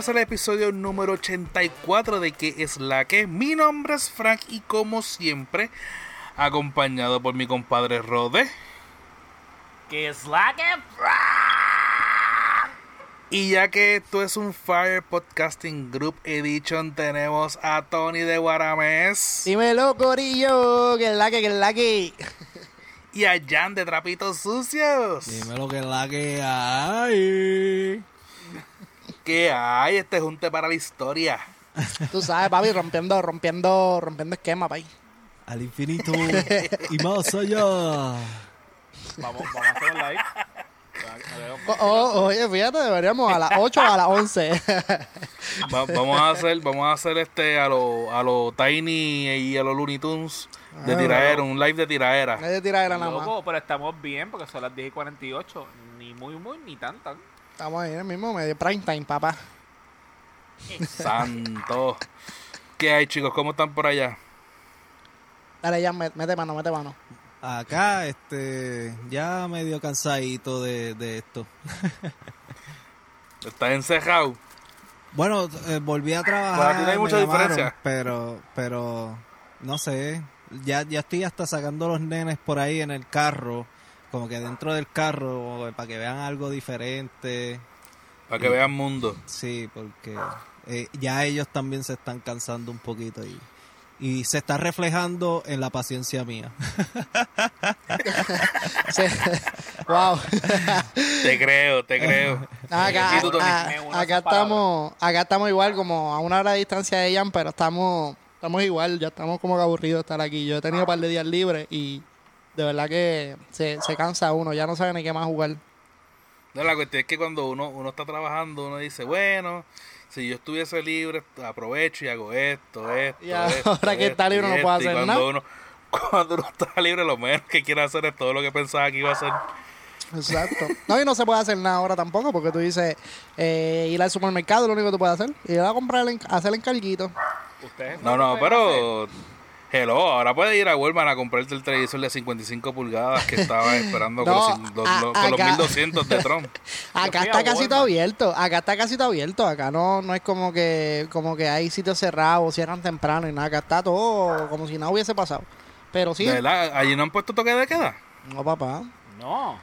bienvenidos al episodio número 84 de ¿Qué es la que? Mi nombre es Frank y como siempre, acompañado por mi compadre Rode. ¿Qué es la que? Y ya que esto es un Fire Podcasting Group Edition, tenemos a Tony de Guaramés Dímelo, Corillo, que es la que, que es la que. y a Jan de Trapitos Sucios. Dime lo que es la que hay. ¿Qué hay? Este junte para la historia. Tú sabes, papi, rompiendo, rompiendo, rompiendo esquema, papi. Al infinito y más allá. Vamos, vamos a hacer un live. Oh, oh, oye, fíjate, deberíamos a las 8 o a las 11. Va- vamos a hacer, vamos a hacer este a lo, a lo Tiny y a los Looney Tunes de Ah, tiraera, un live de tiraera. Tira de la nada más. Pero estamos bien porque son las 10 y 48. Ni muy, muy, ni tan, tan. Estamos ahí en el mismo medio prime time, papá. Santo. ¿Qué hay, chicos? ¿Cómo están por allá? Dale, ya, met- mete mano, mete mano. Acá, este, ya medio cansadito de, de esto. ¿Estás encerrado? Bueno, eh, volví a trabajar. Para ti no hay mucha llamaron, diferencia. Pero, pero, no sé. Ya, ya estoy hasta sacando los nenes por ahí en el carro. Como que dentro del carro, para que vean algo diferente. Para que vean mundo. Sí, porque eh, ya ellos también se están cansando un poquito y, y se está reflejando en la paciencia mía. Sí. wow. Te creo, te creo. Acá, estamos, acá estamos igual, como a una hora de distancia de Ian, pero estamos, estamos igual, ya estamos como que aburridos de estar aquí. Yo he tenido un par de días libres y de verdad que se, se cansa uno, ya no sabe ni qué más jugar. No, la cuestión es que cuando uno, uno está trabajando, uno dice, bueno, si yo estuviese libre, aprovecho y hago esto, esto. Y esto, ahora que está esto libre no esto. Y hacer cuando nada. Uno, cuando uno está libre, lo menos que quiere hacer es todo lo que pensaba que iba a hacer. Exacto. No, y no se puede hacer nada ahora tampoco, porque tú dices, eh, ir al supermercado es lo único que tú puedes hacer. Ir a comprar, hacer el encarguito. Ustedes No, no, pueden hacer. Hello, ahora puedes ir a Walmart a comprarte el televisor de 55 pulgadas que estaba esperando con, No, los, a- los- con los acá- 1200 de Trump. Acá está casi todo abierto. Acá está casi todo abierto. Acá no, no es como que, como que hay sitios cerrados, cierran temprano y nada. Acá está todo como si nada hubiese pasado. Pero sí. ¿De verdad? ¿Allí no han puesto toque de queda? No, papá. No.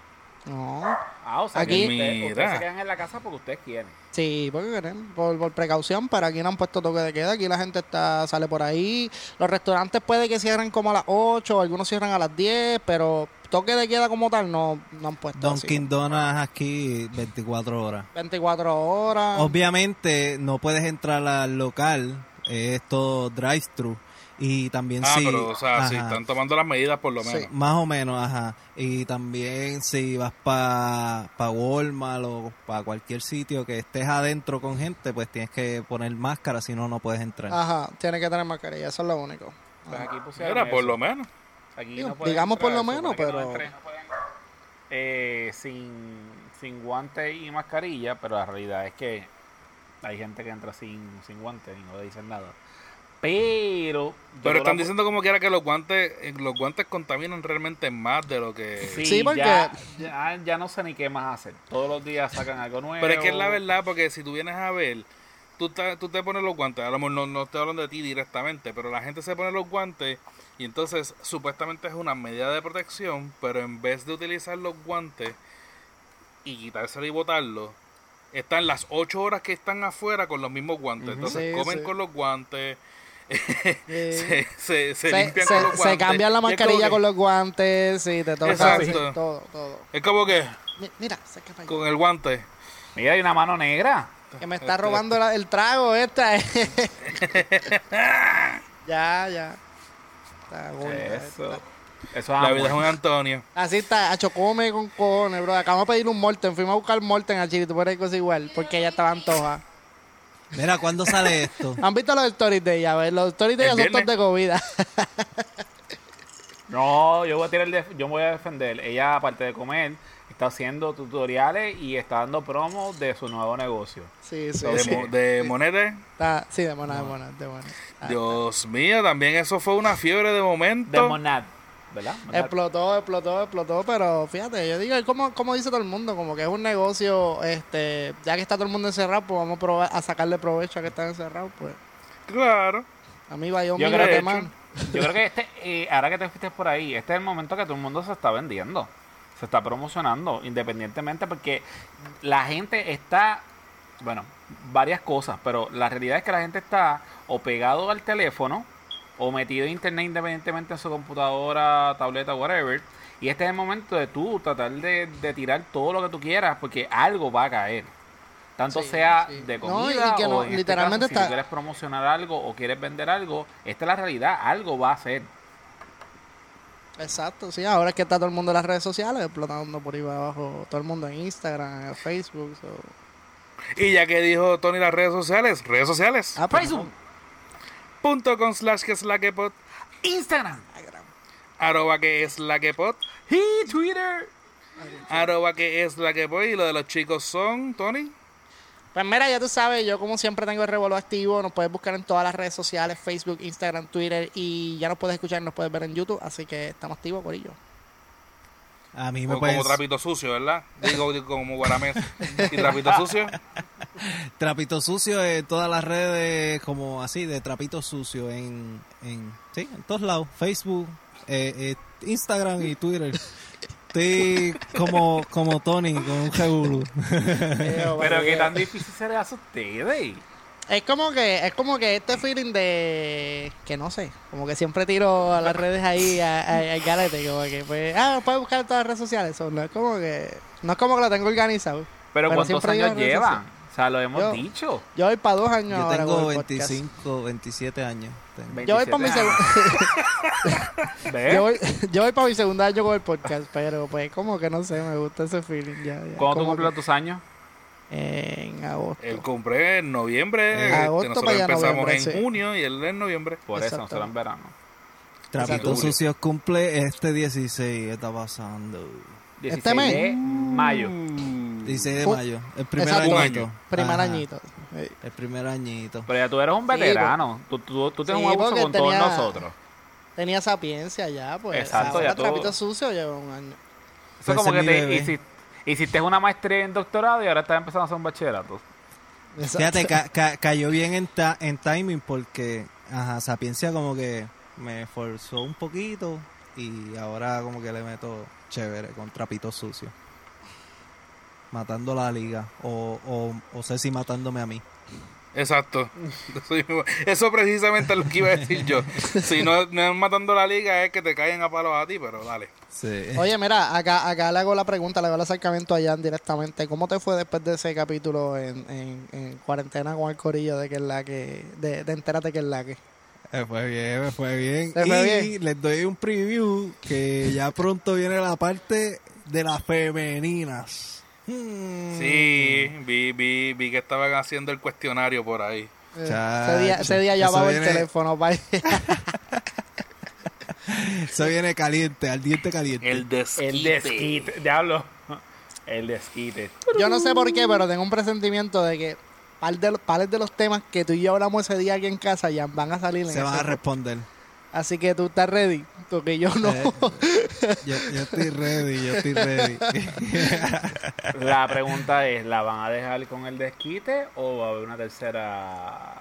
No. Ah, o sea, Aquí- que ustedes, Mira. ustedes se quedan en la casa porque ustedes quieren. Sí, porque queremos, por, por precaución, pero aquí no han puesto toque de queda, aquí la gente está sale por ahí. Los restaurantes puede que cierren como a las 8, algunos cierran a las 10, pero toque de queda como tal no, no han puesto. Dunkin' Donuts aquí 24 horas. 24 horas. Obviamente no puedes entrar al local, es todo drive-thru. Y también Ah, si... pero, o sea, sí, ajá, están tomando las medidas por lo Sí. menos. Más o menos, ajá. Y también si vas para pa Walmart o para cualquier sitio que estés adentro con gente, pues tienes que poner máscara, si no, no puedes entrar. Ajá, tiene que tener mascarilla, eso es lo único. Pues aquí pusieron Mira, por lo menos. Aquí Digo, no pueden digamos por entrar, lo se menos, no pero- entren, eh, sin, sin guante y mascarilla, pero la realidad es que hay gente que entra sin, sin guante y no le dicen nada. Pero... Pero están la- diciendo como quiera que los guantes, eh, los guantes contaminan realmente más de lo que... Sí, Sí, porque- ya, ya, ya no sé ni qué más hacer. Todos los días sacan algo nuevo. Pero es que es la verdad, porque si tú vienes a ver, tú te, tú te pones los guantes, a lo mejor no, no estoy hablando de ti directamente, pero la gente se pone los guantes y entonces supuestamente es una medida de protección, pero en vez de utilizar los guantes y quitárselo y botarlo, están las ocho horas que están afuera con los mismos guantes. Entonces Sí, comen sí. con los guantes, se, se, se se, limpian se- con los se guantes. cambian la mascarilla con los guantes y te toca Exacto. así, todo, todo. Es como que Mi- Mira, se escapa ahí. con el guante. Mira, hay una mano negra. que me está robando la- el trago esta. ya, ya. Está bueno, Eso. está- Eso La es vida es un Antonio. Así está, a come con cojones, bro. Acabamos de pedir un Morten. Fuimos a buscar Morten a Chile, por ahí cosa igual, porque ella estaba antoja. Mira, ¿cuándo sale esto? ¿Han visto los stories de ella? A ver, los stories de El ella son todos de comida. No, yo voy a tirar el def- yo voy a defender. Ella, aparte de comer, está haciendo tutoriales y está dando promos de su nuevo negocio. sí, sí, De, sí. mo- de monete. Está- sí, de mona, de mona, de mona. Ah, Dios mío, también eso fue una fiebre de momento. De Monad. ¿Verdad? Explotó, explotó, explotó, pero fíjate, yo digo, como, como dice todo el mundo, como que es un negocio, este, ya que está todo el mundo encerrado, pues vamos a, probar, a sacarle provecho a que están encerrados, pues. Claro. A mí va yo, Yo mira creo de que- mano. Yo creo que este, eh, ahora que te fuiste por ahí, este es el momento que todo el mundo se está vendiendo, se está promocionando, independientemente, porque la gente está, bueno, varias cosas, pero la realidad es que la gente está o pegado al teléfono o metido en internet independientemente en su computadora, tableta, whatever. Y este es el momento de tú tratar de, de tirar todo lo que tú quieras, porque algo va a caer. Tanto Sí, sea sí. de No, y comida que o no, en este literalmente caso, si tú está- quieres promocionar algo o quieres vender algo, esta es la realidad, algo va a ser. Exacto, sí, ahora es que está todo el mundo en las redes sociales, explotando por ahí abajo, todo el mundo en Instagram, en Facebook. so. Y ya que dijo Tony las redes sociales, redes sociales. Ah, pues, Facebook, con slash que es la que pot. Instagram Arroba que es la que pot. y Twitter. Arroba que es la que pot. Y lo de los chicos son, Tony. Pues mira, ya tú sabes, yo como siempre tengo el revolvo activo, nos puedes buscar en todas las redes sociales, Facebook, Instagram, Twitter, y ya nos puedes escuchar, nos puedes ver en YouTube, así que estamos activos, Corillo. A mí me O puedes... como trapito sucio, ¿verdad? Digo, digo, como guaramés. Y trapito sucio. Trapito sucio en todas las redes, como así, de trapito sucio en, en, sí, en todos lados. Facebook, eh, eh, Instagram y Twitter. Estoy como, como Tony, con un jebulu. Pero qué tan difícil se les hace a ustedes. Es como que, es como que este feeling de que no sé, como que siempre tiro a las redes ahí al garete, como que pues, ah, me puedes buscar en todas las redes sociales, so, no es como que, no es como que lo tengo organizado. Pero, Pero ¿cuántos años llevan? O sea, lo hemos Yo- dicho. Yo voy para dos años Yo ahora tengo podcast. 25, 27 años. tengo. Yo voy para mi 27 segundo, yo voy, yo voy para mi segundo año con el podcast, pero pues como que no sé, me gusta ese feeling ya. ya. ¿Cuándo tú cumples que tus años? En agosto. Él compré en noviembre. En este, agosto nosotros para empezamos noviembre, en sí. junio y él en noviembre. Por eso, nosotros en verano. Trapito Exacto. sucio cumple este 16, ¿qué está pasando? 16 Este mes. de mayo. 16 de Uh, mayo, el primer Exacto. Añito. año. Primer Ajá, añito. Sí. El primer añito. Pero ya tú eres un Sí, veterano. Tú, tú, tú tienes Sí, un abuso con todos nosotros. Tenía sapiencia ya, pues. Exacto, ahora ya tú- trapito sucio lleva un año. Eso es Ese como que te hiciste, hiciste una maestría en doctorado y ahora estás empezando a hacer un bachillerato. Exacto. Fíjate, ca- ca- cayó bien en, ta- en timing porque, ajá, Sapiencia como que me forzó un poquito y ahora como que le meto chévere con trapito sucio. Matando la liga o, o, o sé si matándome a mí. Exacto. Eso, precisamente es lo que iba a decir yo. Si no, no es matando la liga, es que te caen a palos a ti, pero dale. Sí. Oye, mira, acá, acá le hago la pregunta, le hago el acercamiento a Jan directamente. ¿Cómo te fue después de ese capítulo en, en, en cuarentena con el corillo de que es la que, de, de entérate que es la que? Me fue bien, me fue bien. ¿Te fue y bien? les doy un preview que ya pronto viene la parte de las femeninas. Sí, vi, vi, vi que estaban haciendo el cuestionario por ahí. Eh, Chacho, ese día, ese día llamaba el viene- teléfono para Eso viene caliente, al diente caliente. El desquite. El desquite. Diablo. El desquite. Yo no sé por qué, pero tengo un presentimiento de que par de, los- pares de los temas que tú y yo hablamos ese día aquí en casa ya van a salir en Se van a responder. Así que tú estás ready, porque yo no. Eh, yo, yo estoy ready, yo estoy ready. La pregunta es, ¿la van a dejar con el desquite o va a haber una tercera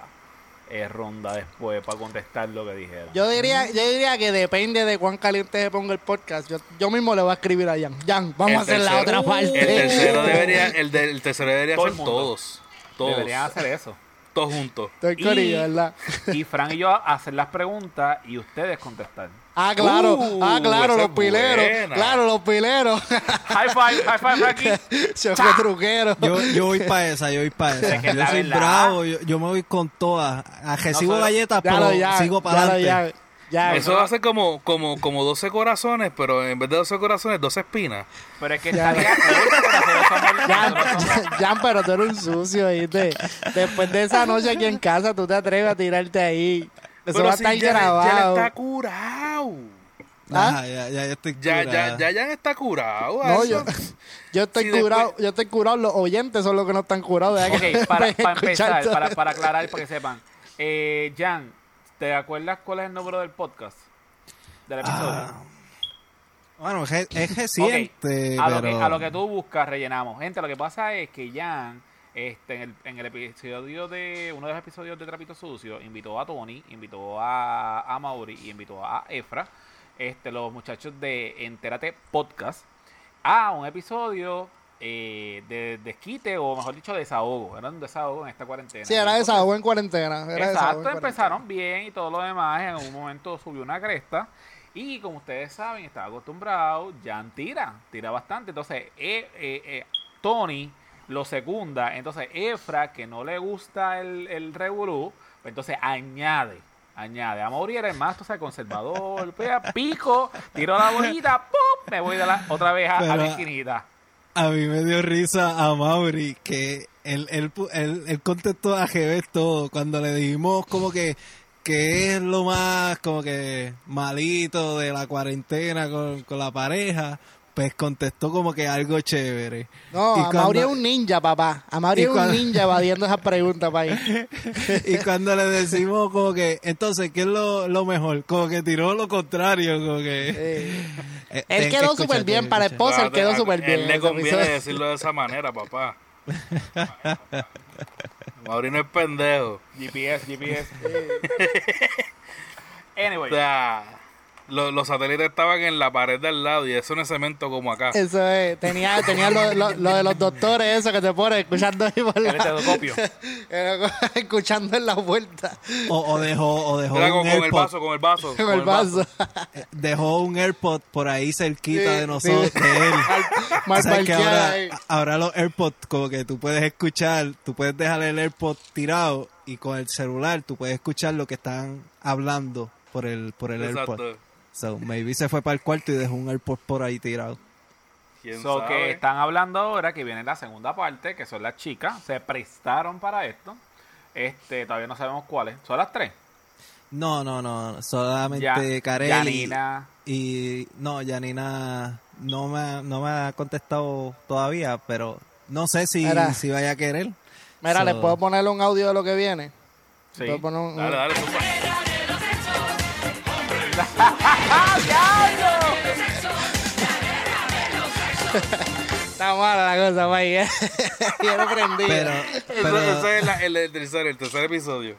eh, ronda después para contestar lo que dijeron? Yo diría, yo diría que depende de cuán caliente se ponga el podcast. Yo, yo mismo le voy a escribir a Jan. Jan, vamos El a hacer la otra parte. El tercero debería, el, de- el tercero debería Todo ser todos. Todos. Deberían hacer eso. Todos juntos. Estoy corillo, Y- ¿verdad? Y Fran y yo hacer las preguntas y ustedes contestar. Ah, claro, Uh, ah, claro, esa los es pileros. buena. Claro, los pileros. High five, high five, Frankie. Choque truquero. Yo, yo voy para esa, yo voy para esa. Es que Yo la soy verdad. bravo, yo, yo me voy con todas. A recibo galletas, Ya pero lo, ya, sigo para ya lo, adelante. ya. Ya, Eso va a ser como, como, como 12 corazones, pero en vez de 12 corazones, 12 espinas. Pero es que Ya. Jan, Jan, pero tú eres un sucio, ¿viste? Después de esa noche aquí en casa, tú te atreves a tirarte ahí. Eso va a si estar ya, ya grabado. está curado. ¿Ah? Ajá, ya, ya, ya estoy Ya, ya, ya, ya está curado. No, yo, yo estoy Si después- curado, yo estoy curado, los oyentes son los que no están curados. deja que Ok, para, para empezar, para, para aclarar, para que sepan. Eh, Jan, ¿te acuerdas cuál es el número del podcast? Del episodio. Ah, Bueno, es, es reciente, a, lo que, a lo que tú buscas, rellenamos. Gente, lo que pasa es que Jan, este, en, el, en el episodio de. Uno de los episodios de Trapito Sucio, invitó a Tony, invitó a, a Mauri y invitó a Efra, este, los muchachos de Entérate Podcast, a un episodio eh, de desquite, o mejor dicho, desahogo. Era un desahogo en esta cuarentena. Sí, era desahogo en cuarentena. Era Exacto, en empezaron bien y todo lo demás. En algún momento subió una cresta. Y como ustedes saben, estaba acostumbrado, Jan tira, tira bastante. Entonces, eh, eh, eh, Tony lo secunda. Entonces, Efra, que no le gusta el, el revolú, pues entonces añade. Añade. A Mauri era el más, tú sabes, conservador. pega, Pico, tiro la bolita, ¡pum! Me voy de la, otra vez a, a la esquinita. A mí me dio risa a Mauri que él, él, él, él contestó a todo. Cuando le dijimos como que que es lo más como que malito de la cuarentena con, con la pareja, pues contestó como que algo chévere. No, Y a cuando- Mauri es un ninja, papá. A Mauri y es un ninja evadiendo esas preguntas, país. Y cuando le decimos como que, entonces, ¿qué es lo, lo mejor? Como que tiró lo contrario, como que... Eh, Eh, Él quedó súper bien para esposa, él quedó súper bien. Él le conviene episodio. decirlo de esa manera, papá. Mauri no es pendejo. GPS, GPS. anyway. O los satélites estaban en la pared del lado y eso no es cemento como acá. Eso es, tenía, tenía lo, lo- lo de los doctores, eso que te ponen escuchando ahí por El la, escuchando en la vuelta O, o dejó, o dejó Era con, un con el vaso, con el vaso. con el vaso. dejó un AirPod por ahí cerquita Sí, de sí. nosotros, de él. Mal ¿Sabes que ahora, ahora los AirPods, como que tú puedes escuchar, tú puedes dejar el AirPod tirado y con el celular tú puedes escuchar lo que están hablando por el, por el AirPod. So, maybe se fue para el cuarto y dejó un AirPod por ahí tirado. ¿Quién So sabe? que están hablando ahora que viene la segunda parte, que son las chicas, se prestaron para esto. Este, todavía no sabemos cuáles. Son las tres. No, no, no, solamente Yanina. y no, Yanina no me, ha- no me ha contestado todavía, pero no sé si, Mira. si vaya a querer. Mira, So- ¿les puedo poner un audio de lo que viene? Sí. ¿Puedo poner un- Dale, dale, zumba. Está mala la cosa, país. ¿eh? Yo lo prendí. Pero, Eso- pero, ese es la- el, el tercer, el tercer episodio.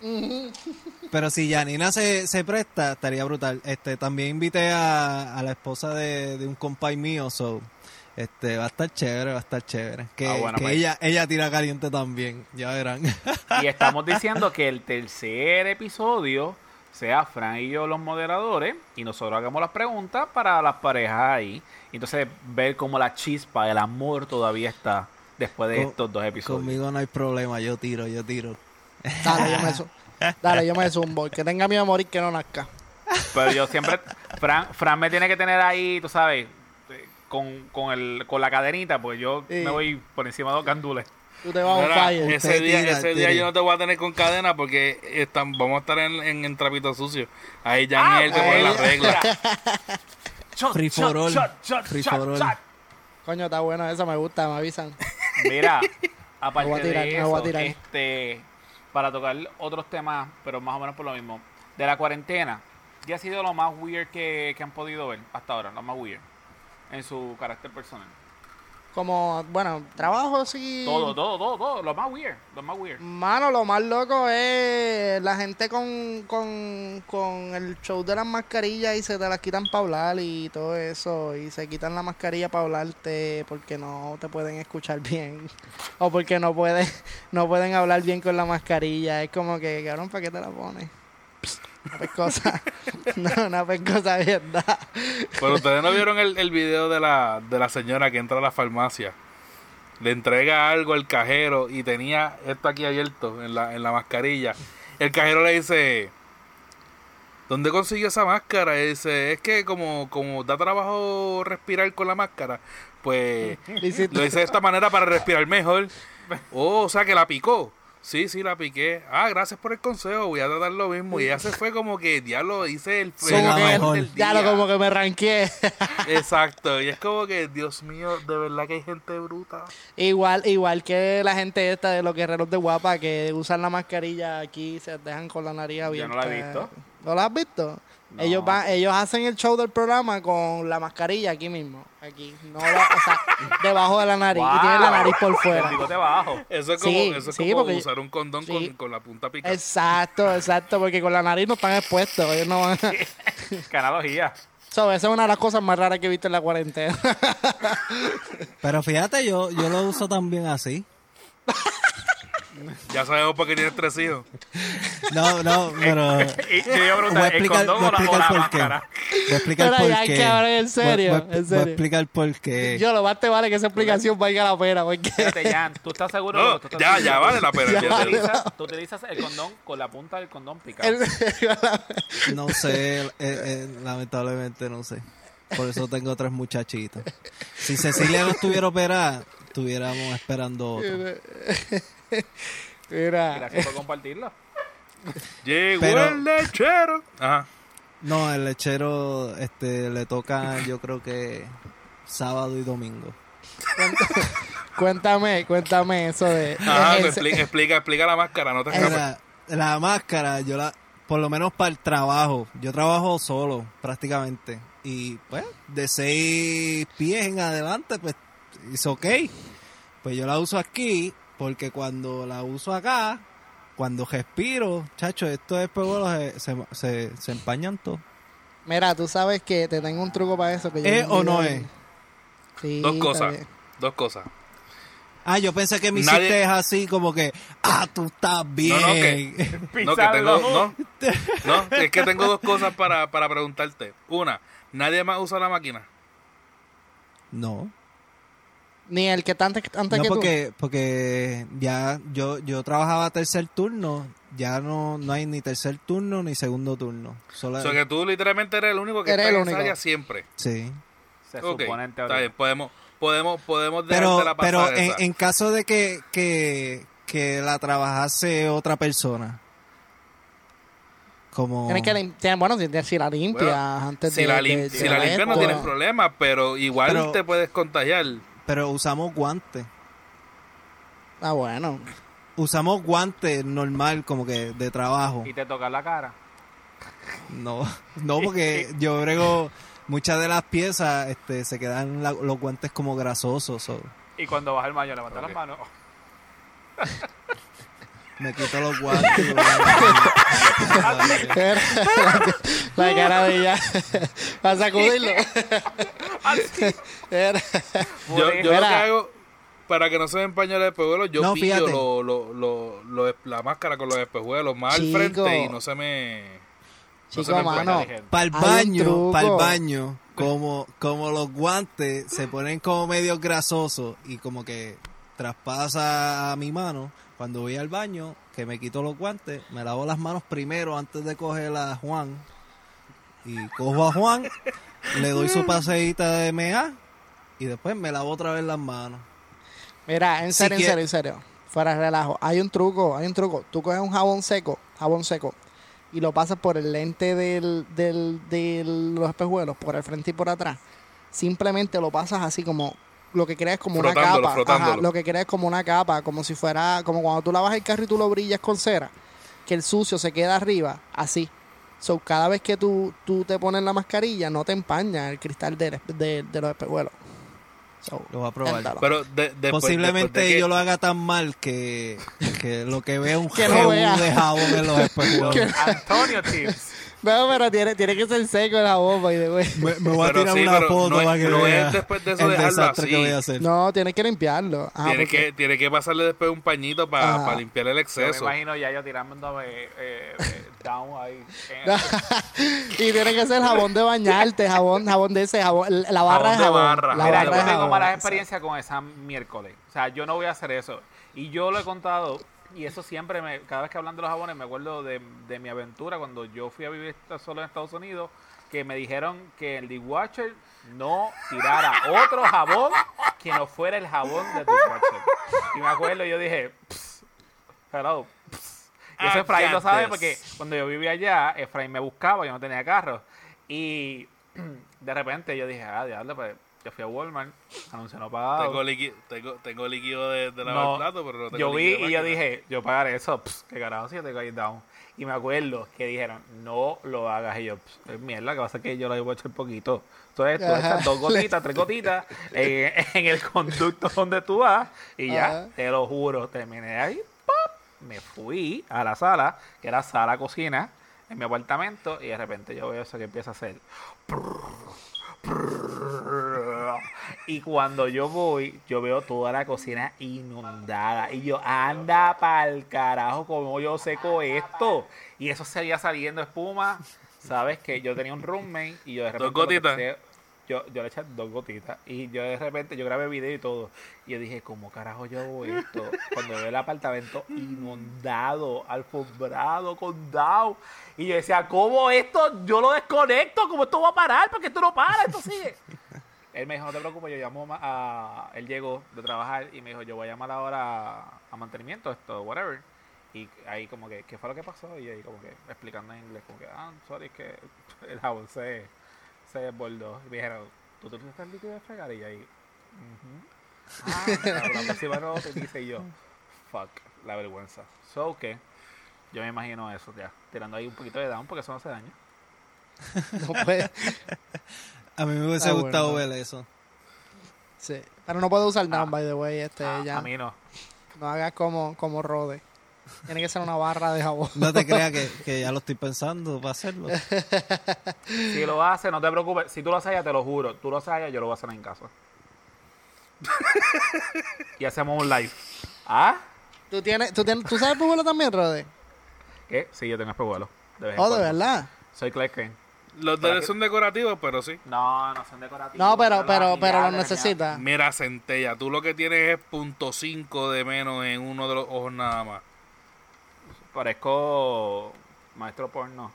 pero si Yanina se, se presta, estaría brutal. Este, también invité a, a la esposa de, de un compay mío, so, este, va a estar chévere, va a estar chévere. Que, Ah, bueno, que pues. ella, ella tira caliente también, ya verán. Y estamos diciendo que el tercer episodio sea Fran y yo los moderadores y nosotros hagamos las preguntas para las parejas ahí. Y entonces ver cómo la chispa, el amor todavía está después de Con- estos dos episodios. Conmigo no hay problema, yo tiro, yo tiro. Dale, yo me, Dale, yo me zumbo. Que tenga miedo a morir, que no nazca. Pero yo siempre, Fran, Fran me tiene que tener ahí, tú sabes, eh, con, con, el, con la cadenita, pues yo Sí. me voy por encima de los gandules. Tú te vas a un fire. ese día, tira, ese día yo no te voy a tener con cadena porque están, vamos a estar en, en, en trapito sucio. Ahí te pone reglas. Shot, Free shot, for all. shot, shot, Free for all. Coño, está bueno eso, me gusta, me avisan. Mira, aparte voy a tirar, de me voy a eso, tirar. este, para tocar otros temas, pero más o menos por lo mismo, de la cuarentena, ¿qué ha sido lo más weird que, que han podido ver hasta ahora? Lo más weird en su carácter personal. Como, bueno, trabajo sí. Todo, todo, todo, todo, lo más weird, lo más weird. Mano, lo más loco es la gente con, con, con el show de las mascarillas y se te las quitan para hablar y todo eso. Y se quitan la mascarilla para hablarte porque no te pueden escuchar bien. O porque no pueden, no pueden hablar bien con la mascarilla. Es como que, cabrón, ¿para qué te la pones? Una pescosa. no, una pescosa bien da. Pero ustedes no vieron el, el video de la, de la señora que entra a la farmacia. Le entrega algo al cajero y tenía esto aquí abierto en la, en la mascarilla. El cajero le dice, ¿dónde consiguió esa máscara? Y dice, es que como, como da trabajo respirar con la máscara, pues lo hice de esta manera para respirar mejor. Oh, o sea que la picó. Sí, sí, la piqué. Ah, gracias por el consejo. Voy a tratar lo mismo. Y ella se fue como que, diablo, hice el mejor del ya lo día". como que me ranqué. Exacto. Y es como que, Dios mío, de verdad que hay gente bruta. Igual, igual que la gente esta de los guerreros de guapa que usan la mascarilla aquí y se dejan con la nariz abierta. no la he visto. ¿No lo has visto? No. Ellos van, ellos hacen el show del programa con la mascarilla aquí mismo. Aquí. No la- o sea, debajo de la nariz. Y tienen la nariz por fuera. abajo. Eso es como, Sí, eso es sí, como usar un condón sí. con, con la punta picada. Exacto, exacto, porque con la nariz no están expuestos. Ellos no van a... Qué analogía. So, esa es una de las cosas más raras que he visto en la cuarentena. Pero fíjate, yo, yo lo uso también así. Ya sabemos por qué tienes tres hijos. No, no, pero... Y yo Voy a ¿el explicar, condón voy a explicar la por qué. máscara? Voy a explicar Pero por ya hay qué. que hablar en serio, Voy, voy- en voy a serio. explicar por qué. Yo lo más te vale que esa explicación valga la pena, porque... Fíjate, Jan, ¿tú estás seguro? No, de que tú estás ya, seguro? ya vale la pena. Ya ¿Tú vale. utilizas, tú utilizas el condón con la punta del condón picado. El- No sé, eh, eh, lamentablemente no sé. Por eso tengo tres muchachitos. Si Cecilia no estuviera operada, estuviéramos esperando otro. Mira, Gracias por compartirlo. Llegó Pero- el lechero. Ajá. No, el lechero este, le toca, yo creo que sábado y domingo. cuéntame, cuéntame eso de... Ajá, de- pues explica, explica, explica la máscara, no te escapes. La máscara, yo la, por lo menos para el trabajo, yo trabajo solo prácticamente. Y pues, de seis pies en adelante, pues, es ok. Pues yo la uso aquí, porque cuando la uso acá, cuando respiro, chacho, estos espejuelos se, se, se, se empañan todos. Mira, tú sabes que te tengo un truco para eso. Que yo ¿Es o no es? Sí, Dos cosas. bien. Dos cosas. Ah, yo pensé que me Nadie- hiciste así como que, ah, tú estás bien. No, no, que- No, que tengo, no, no, es que tengo dos cosas para, para preguntarte. Una, nadie más usa la máquina. no. Ni el que está antes, antes No, que porque, porque ya yo, yo trabajaba tercer turno, ya no, no hay ni tercer turno ni segundo turno. Solo, O sea que tú literalmente eres el único que Eres está el en área siempre. Sí. Se Ok, supone en está teoría. bien, podemos, podemos, podemos Pero, pasar pero en, en caso de que, que, que la trabajase otra persona, como... tú. Tienes que lim- bueno, si, si la limpias Bueno, antes si de... la, lim- de- si de la limpias no tienes problema, pero igual Pero- te puedes contagiar. Pero usamos guantes. Ah, bueno. Usamos guantes normal, como que de trabajo. Y te toca la cara. No, no porque yo brego muchas de las piezas, este, se quedan la- los guantes como grasosos. so, Y cuando vas al baño, levanta Ok. las manos. me quito los guantes. la cara de ella. Para sacudirlo. Era- Yo, yo lo que hago, para que no se me empañe el espejuelo, yo No, pillo fíjate. lo- lo- lo- lo- la máscara con los espejuelos más Chico. al frente y no se me... no Chico, mano. Para el baño, para el baño, como, como los guantes se ponen como medio grasosos y como que traspasa a mi mano, cuando voy al baño, que me quito los guantes, me lavo las manos primero antes de coger a Juan. Y cojo a Juan, le doy su paseíta de mea y después me lavo otra vez las manos. Mira, en Si serio, en serio, en serio. Fuera de relajo. Hay un truco, hay un truco. Tú coges un jabón seco, jabón seco, y lo pasas por el lente del, del, de los espejuelos, por el frente y por atrás. Simplemente lo pasas así como lo que creas como una capa. frotándolo. Ajá, lo que creas como una capa, como si fuera, como cuando tú lavas el carro y tú lo brillas con cera, que el sucio se queda arriba, así. So, cada vez que tú, tú te pones la mascarilla, no te empaña el cristal espe- de, de los espejuelos. So, Lo voy a probar. Pero de- después- Posiblemente después de que- yo lo haga tan mal que, que lo que vea un Que no vea. de jabón en los espejuelos. Antonio Tips. No, pero tiene, tiene que ser seco el jabón, by the way. Me, me voy a Pero tirar sí, una foto no es- para que no es vea después de eso el dejarlo desastre así. que voy a hacer. No, tienes que limpiarlo. Ajá, tiene, porque- que, tiene que pasarle después un pañito para limpiar el Yo me exceso. imagino ya yo tirándome eh, eh, down ahí. y tiene que ser jabón de bañarte, jabón, jabón de ese, jabón, la barra Jabón de de jabón. barra. la Mira, barra yo de tengo malas experiencias con esa miércoles. O sea, yo no voy a hacer eso. Y yo lo he contado, y eso siempre, me, cada vez que hablan de los jabones, me acuerdo de, de mi aventura cuando yo fui a vivir solo en Estados Unidos, que me dijeron que el dishwasher no tirara otro jabón que no fuera el jabón del dishwasher. Y me acuerdo, yo dije, "Pss, hello, pss". Y eso Efraín lo sabe porque cuando yo vivía allá, Efraín me buscaba, yo no tenía carro. Y de repente yo dije, ah, diablo, pues yo fui a Walmart, anuncio no pagado. Tengo, liqui- tengo, tengo líquido de, de lavar No, el plato, pero no tengo yo vi y yo dije, yo pagaré eso, pss, qué carajo si yo tengo ahí down. Y me acuerdo que dijeron, no lo hagas. Y yo, "Pss, es mierda, que pasa que yo le voy a echar poquito. Entonces, tú echas dos gotitas, tres gotitas en, en el conducto donde tú vas. Y ya, Ajá. te lo juro, terminé ahí. ¡pap! Me fui a la sala, que era sala-cocina, en mi apartamento. Y de repente yo veo eso que empieza a hacer. Y cuando yo voy, yo veo toda la cocina inundada. Y yo, anda pa'l carajo, como yo seco esto. Y eso seguía saliendo espuma. Sabes que yo tenía un roommate y yo de repente. Dos gotitas. Yo, yo le eché dos gotitas. Y yo de repente, yo grabé video y todo. Y yo dije, ¿cómo carajo yo hago esto? Cuando veo el apartamento inundado, alfombrado, condado. Y yo decía, ¿cómo esto? Yo lo desconecto. ¿Cómo esto va a parar? Porque esto no para, esto sigue. Él me dijo, no te preocupes, yo llamo a... Él llegó de trabajar y me dijo, yo voy a llamar ahora a, a mantenimiento, esto, whatever. Y ahí como que, ¿qué fue lo que pasó? Y ahí como que explicando en inglés, como que, ah, sorry, es que el jabón se, se desbordó. Y me dijeron, ¿tú utilizaste el líquido de fregar? Y ahí, "Ujú". Ah, claro, la próxima no lo utilice y yo, fuck, la vergüenza. So que, yo me imagino eso ya, tirando ahí un poquito de down porque eso no hace daño. No puede. A mí me hubiese Ah, gustado bueno. ver eso. Sí. Pero no puedo usar down, Ah. by the way. Este, Ah, ya. a mí no. No hagas como, como Rode. Tiene que ser una barra de jabón. No te creas que, que ya lo estoy pensando para hacerlo. Si lo haces, no te preocupes. Si tú lo haces allá, te lo juro. Tú lo haces allá, yo lo voy a hacer en casa. y hacemos un live. ¿Ah? ¿Tú, tienes, tú, tienes, ¿Tú sabes pueblo también, Rode? ¿Qué? Sí, yo tengo espejuelos. De vez en Oh, de cuando. verdad. Soy Clay Crane. Los ¿Para de él qué? son decorativos, pero sí. No, no son decorativos. No, pero, pero, pero lo tenía- necesita. Mira, Centella, tú lo que tienes es punto .5 de menos en uno de los ojos nada más. Parezco maestro porno.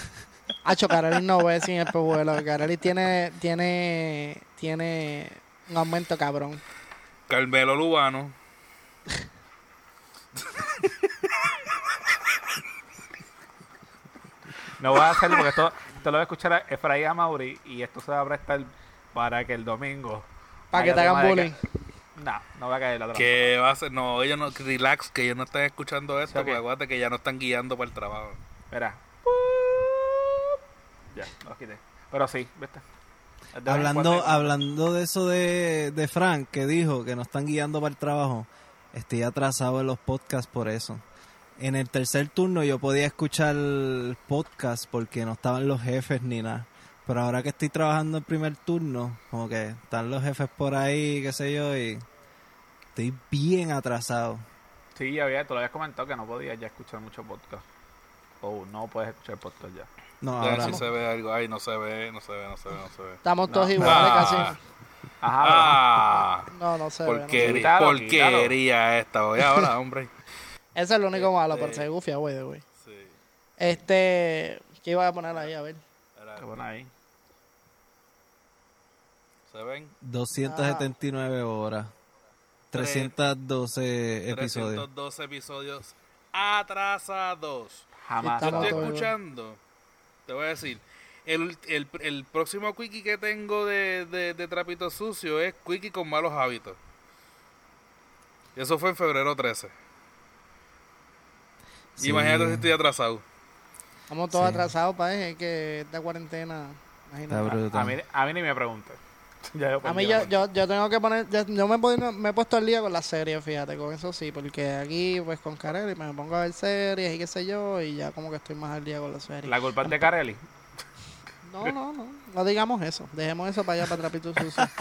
Hacho, Kareli no ve sin el pueblo. Kareli tiene, tiene, tiene un aumento cabrón. Carmelo Lubano. No voy a hacerlo porque esto, esto lo va a escuchar Efraín Amauri y esto se va a prestar para que el domingo. Para que te hagan bullying. que- No, no voy a caer la trampa. Que va a ser, no, ellos no, relax, que ellos no están escuchando esto, porque acuérdate que ya no están guiando para el trabajo. Mira. Ya, lo quité. Pero sí, ¿viste? De Hablando, hablando de eso de, de Frank, que dijo que nos están guiando para el trabajo, estoy atrasado en los podcasts por eso. En el tercer turno yo podía escuchar podcast porque no estaban los jefes ni nada. Pero ahora que estoy trabajando en primer turno, como que están los jefes por ahí, qué sé yo, y estoy bien atrasado. Sí, había, tú lo habías comentado que no podías ya escuchar mucho podcast. O no puedes escuchar podcast ya. No, Ya ahora si no. se ve algo. Ay, no se ve, no se ve, no se ve, no se ve. Estamos todos No. iguales Ah. casi. Ajá, Ah, No, no se ve. no se ve. porquería, esta. Oye, ahora, hombre. Eso es lo único malo, Este- pero se gufia, güey, de güey. Sí. Este, ¿qué iba a poner ahí? A ver. Qué bueno ahí. ¿Se ven? 279 horas. 312 episodios. 312 episodios atrasados. Jamás. Estamos Estoy escuchando. Te voy a decir. El, el, el próximo quickie que tengo de, de, de trapito sucio es quickie con malos hábitos. Y Eso fue en febrero 13. Sí. Imagínate si estoy atrasado. Estamos todos Sí. atrasados, pa' es que esta cuarentena. Imagínate. brutal. A mí, a mí ni me pregunte. Ya yo A mí yo, la yo, yo tengo que poner, yo, yo me, me he puesto al día con las series, fíjate, con eso sí, porque aquí pues con Kareli me pongo a ver series y qué sé yo, y ya como que estoy más al día con las series. La culpa es de Carelli. No, no, no, no digamos eso, dejemos eso para allá, para Trapito Sucio.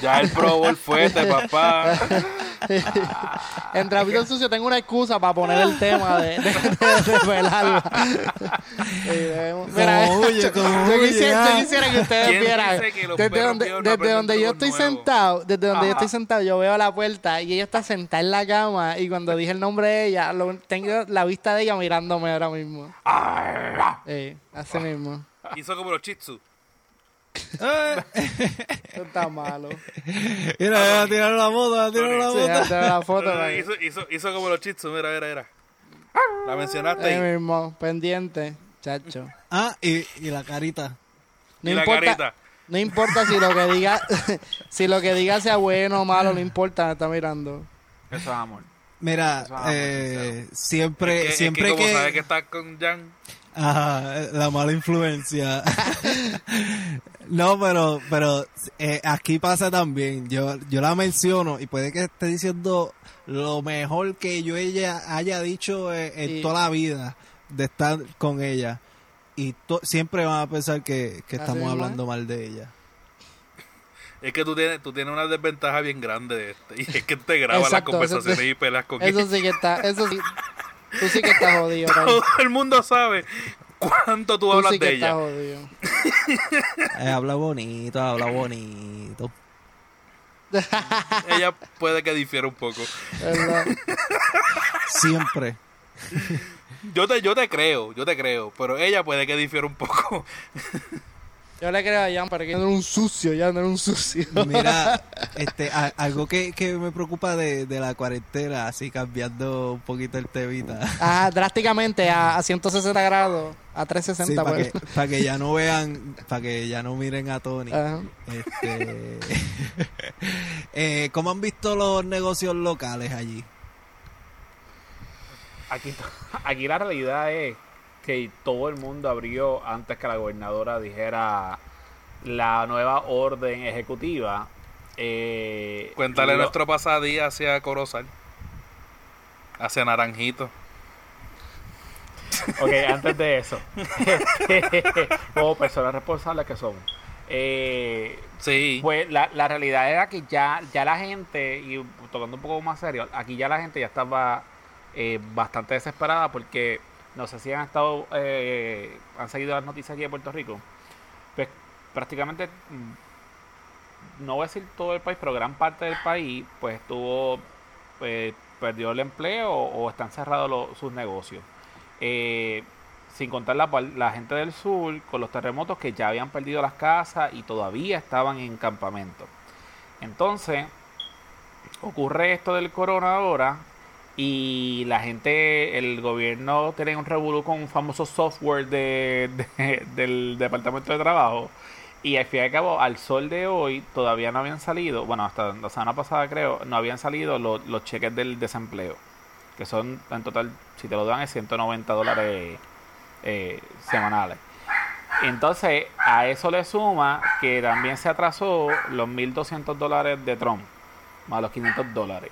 Ya el Pro Bowl fuerte, papá. en Trapito Sucio tengo una excusa para poner el tema de, de, de, Mira, Como huye, yo, como yo huye, quisiera, yo quisiera que ustedes ¿Quién vieran que desde donde, no desde donde yo estoy sentado, desde donde yo estoy sentado, yo veo la puerta y ella está sentada en la cama y cuando dije el nombre de ella, lo- tengo la vista de ella mirándome ahora mismo. Eh, así mismo. Hizo como los chitsu. Eh, Eso está malo. Mira, ya tiraron la foto, ya tiraron la Sí, foto. ya tengo la foto. No, hizo, hizo, hizo como los chitsu, mira, mira, mira. La mencionaste Ahí ahí. mismo, pendiente, chacho. Ah, y, y la carita. No y la importa, carita. no importa si lo que diga, si lo que diga sea bueno o malo, no importa, me está mirando. Eso es amor. Mira, Eso eh, siempre, Es que- es siempre que, como que... sabes que estás con Jan, Ajá, la mala influencia. no, pero, pero eh, aquí pasa también. Yo, yo la menciono y puede que esté diciendo lo mejor que yo ella haya dicho eh, en Y- toda la vida de estar con ella. Y to- siempre van a pensar que, estamos hablando mal de ella. es que tú tienes, tú tienes una desventaja bien grande de este. Y es que te graba las Exacto, conversaciones te- y peleas con Eso ella. sí que está, eso sí. Tú sí que estás jodido. Todo el mundo sabe cuánto tú Tú hablas sí que de estás ella. jodido. Eh, habla bonito, habla bonito. Ella puede que difiera un poco. ¿Verdad? Siempre. Yo te, yo te creo, yo te creo, pero ella puede que difiera un poco. Yo le creo a Jan, pero que no era un sucio, ya no era un sucio. Mira, este, a- algo que, que me preocupa de, de la cuarentena, así cambiando un poquito el temita. Ah, drásticamente a, a 160 grados, a Sí, 360. para pues. que, pa' que ya no vean, para que ya no miren a Tony. Ajá. Este, eh, ¿Cómo han visto los negocios locales allí? Aquí, aquí la realidad es que todo el mundo abrió antes que la gobernadora dijera la nueva orden ejecutiva. Eh, Cuéntale lo- nuestro pasadía hacia Corozal. Hacia Naranjito. Ok, antes de eso, como personas responsables que somos, eh, Sí. pues la, la realidad era que ya, ya la gente, y tocando un poco más serio, aquí ya la gente ya estaba eh, bastante desesperada porque no sé si han estado, eh, han seguido las noticias aquí de Puerto Rico, pues prácticamente, mm, no voy a decir todo el país, pero gran parte del país, pues estuvo, eh, perdió el empleo o están cerrados los- sus negocios. Eh, sin contar la, la gente del sur con los terremotos que ya habían perdido las casas y todavía estaban en campamento. Entonces, ocurre esto del corona ahora y la gente, el gobierno tiene un revolú con un famoso software de, de- del Departamento de Trabajo y al fin y al cabo, al sol de hoy todavía no habían salido, bueno, hasta la semana pasada creo, no habían salido los, los cheques del desempleo, que son en total, si te lo dan, es 190 dólares eh, semanales. Entonces, a eso le suma que también se atrasó los 1.200 dólares de Trump, más los 500 dólares.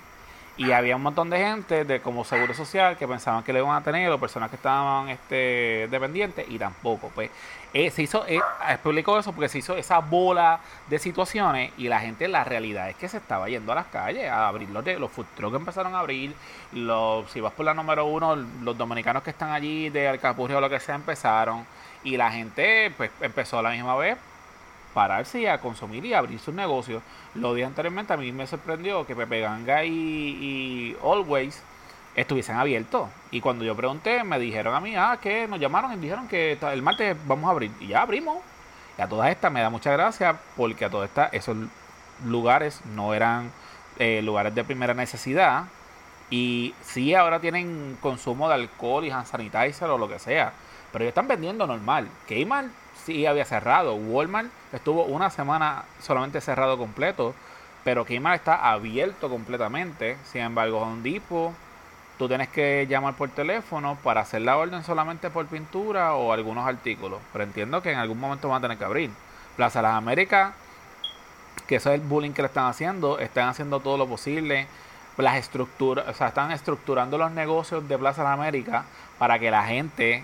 Y había un montón de gente de como Seguro Social que pensaban que le iban a tener, o personas que estaban este, dependientes, y tampoco. Pues eh, se hizo, eh, explicó eso porque se hizo esa bola de situaciones y la gente, la realidad es que se estaba yendo a las calles a abrir los, los food trucks empezaron a abrir. Los, si vas por la número uno, los dominicanos que están allí de Alcapurria o lo que sea empezaron. Y la gente pues empezó a la misma vez pararse y a consumir y abrir sus negocios. Lo dije anteriormente, a mí me sorprendió que Pepe Ganga y, Always estuviesen abiertos. Y cuando yo pregunté, me dijeron a mí, ah, que nos llamaron y dijeron que el martes vamos a abrir. Y ya abrimos. Y a todas estas me da mucha gracia porque a todas estas, esos lugares no eran eh, lugares de primera necesidad. Y sí, ahora tienen consumo de alcohol y hand sanitizer o lo que sea. Pero ellos están vendiendo normal. Kmart sí había cerrado. Walmart estuvo una semana solamente cerrado completo. Pero Kmart está abierto completamente. Sin embargo, Home Depot, tú tienes que llamar por teléfono para hacer la orden solamente por pintura o algunos artículos. Pero entiendo que en algún momento van a tener que abrir. Plaza Las Américas, que eso es el bullying que le están haciendo, están haciendo todo lo posible. Las estructuras, o sea, están estructurando los negocios de Plaza Las Américas para que la gente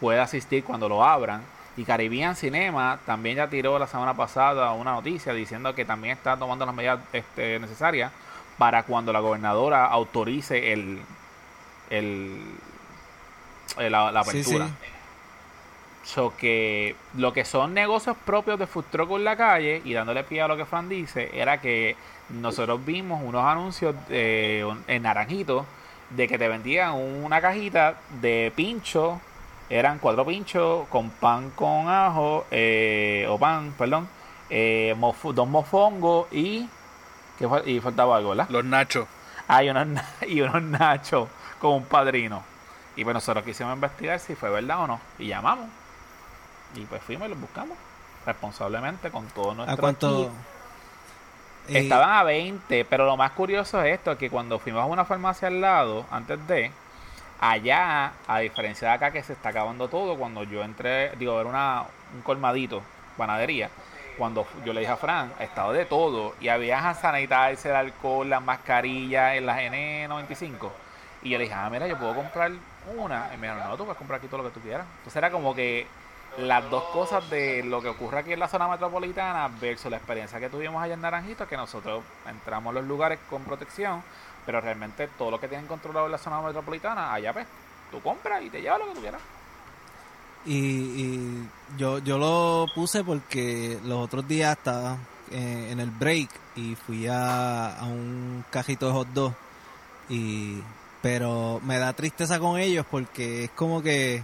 pueda asistir cuando lo abran. Y Caribbean Cinema también ya tiró la semana pasada una noticia diciendo que también está tomando las medidas este, necesarias para cuando la gobernadora autorice el, el, el- la, la Sí, apertura. sí. So que lo que son negocios propios de food truck en la calle y dándole pie a lo que Fran dice era que nosotros vimos unos anuncios de, en Naranjito de que te vendían una cajita de pincho eran cuatro pinchos con pan con ajo eh, o pan perdón eh, mof- dos mofongos y que y faltaba algo ¿verdad? Los nachos. unos na- y unos nachos con un padrino y pues nosotros quisimos investigar si fue verdad o no y llamamos y pues fuimos y los buscamos responsablemente con todo nuestro ¿A cuánto, equipo. Y- Estaban a 20, pero lo más curioso es esto, que cuando fuimos a una farmacia al lado, antes de, allá, a diferencia de acá que se está acabando todo, cuando yo entré, digo, era una, un colmadito, panadería, cuando yo le dije a Fran, estaba de todo, y había sanitizer, alcohol, las mascarillas, en las N95, y yo le dije, ah, mira, yo puedo comprar una, y me dijeron, no, tú puedes comprar aquí todo lo que tú quieras. Entonces era como que las dos cosas de lo que ocurre aquí en la zona metropolitana versus la experiencia que tuvimos allá en Naranjito, que nosotros entramos a los lugares con protección, pero realmente todo lo que tienen controlado en la zona metropolitana, allá pues, tú compras y te llevas lo que tú quieras. Y, y yo, yo lo puse porque los otros días estaba eh, en el break y fui a, a un cajito de hot dog. Y, pero me da tristeza con ellos porque es como que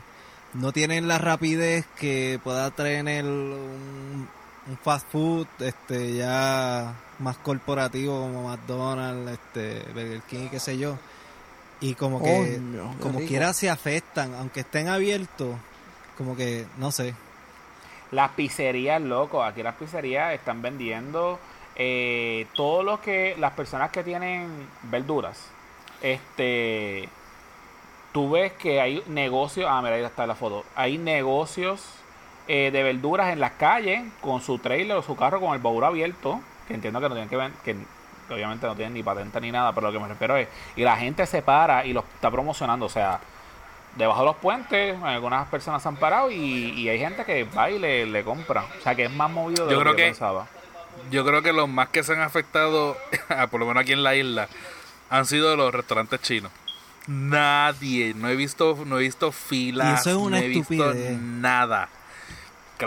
no tienen la rapidez que pueda tener un, un fast food este ya más corporativo como McDonald's, este Burger King, qué sé yo. Y como que como rico. quiera se afectan, aunque estén abiertos, como que no sé. Las pizzerías, loco, aquí las pizzerías están vendiendo eh, todo lo que las personas que tienen verduras, este, tú ves que hay negocios, ah, mira, ahí está la foto, hay negocios eh, de verduras en las calles con su trailer o su carro con el baúl abierto, que entiendo que no tienen que ver, que obviamente no tienen ni patente ni nada, pero lo que me refiero es, y la gente se para y los está promocionando, o sea, debajo de los puentes, algunas personas se han parado y, y hay gente que va y le, le compra. O sea que es más movido de Yo lo creo que pensaba. Yo creo que los más que se han afectado, por lo menos aquí en la isla, han sido los restaurantes chinos. Nadie, no he visto, no he visto filas, Y eso es una no he visto estupidez. nada.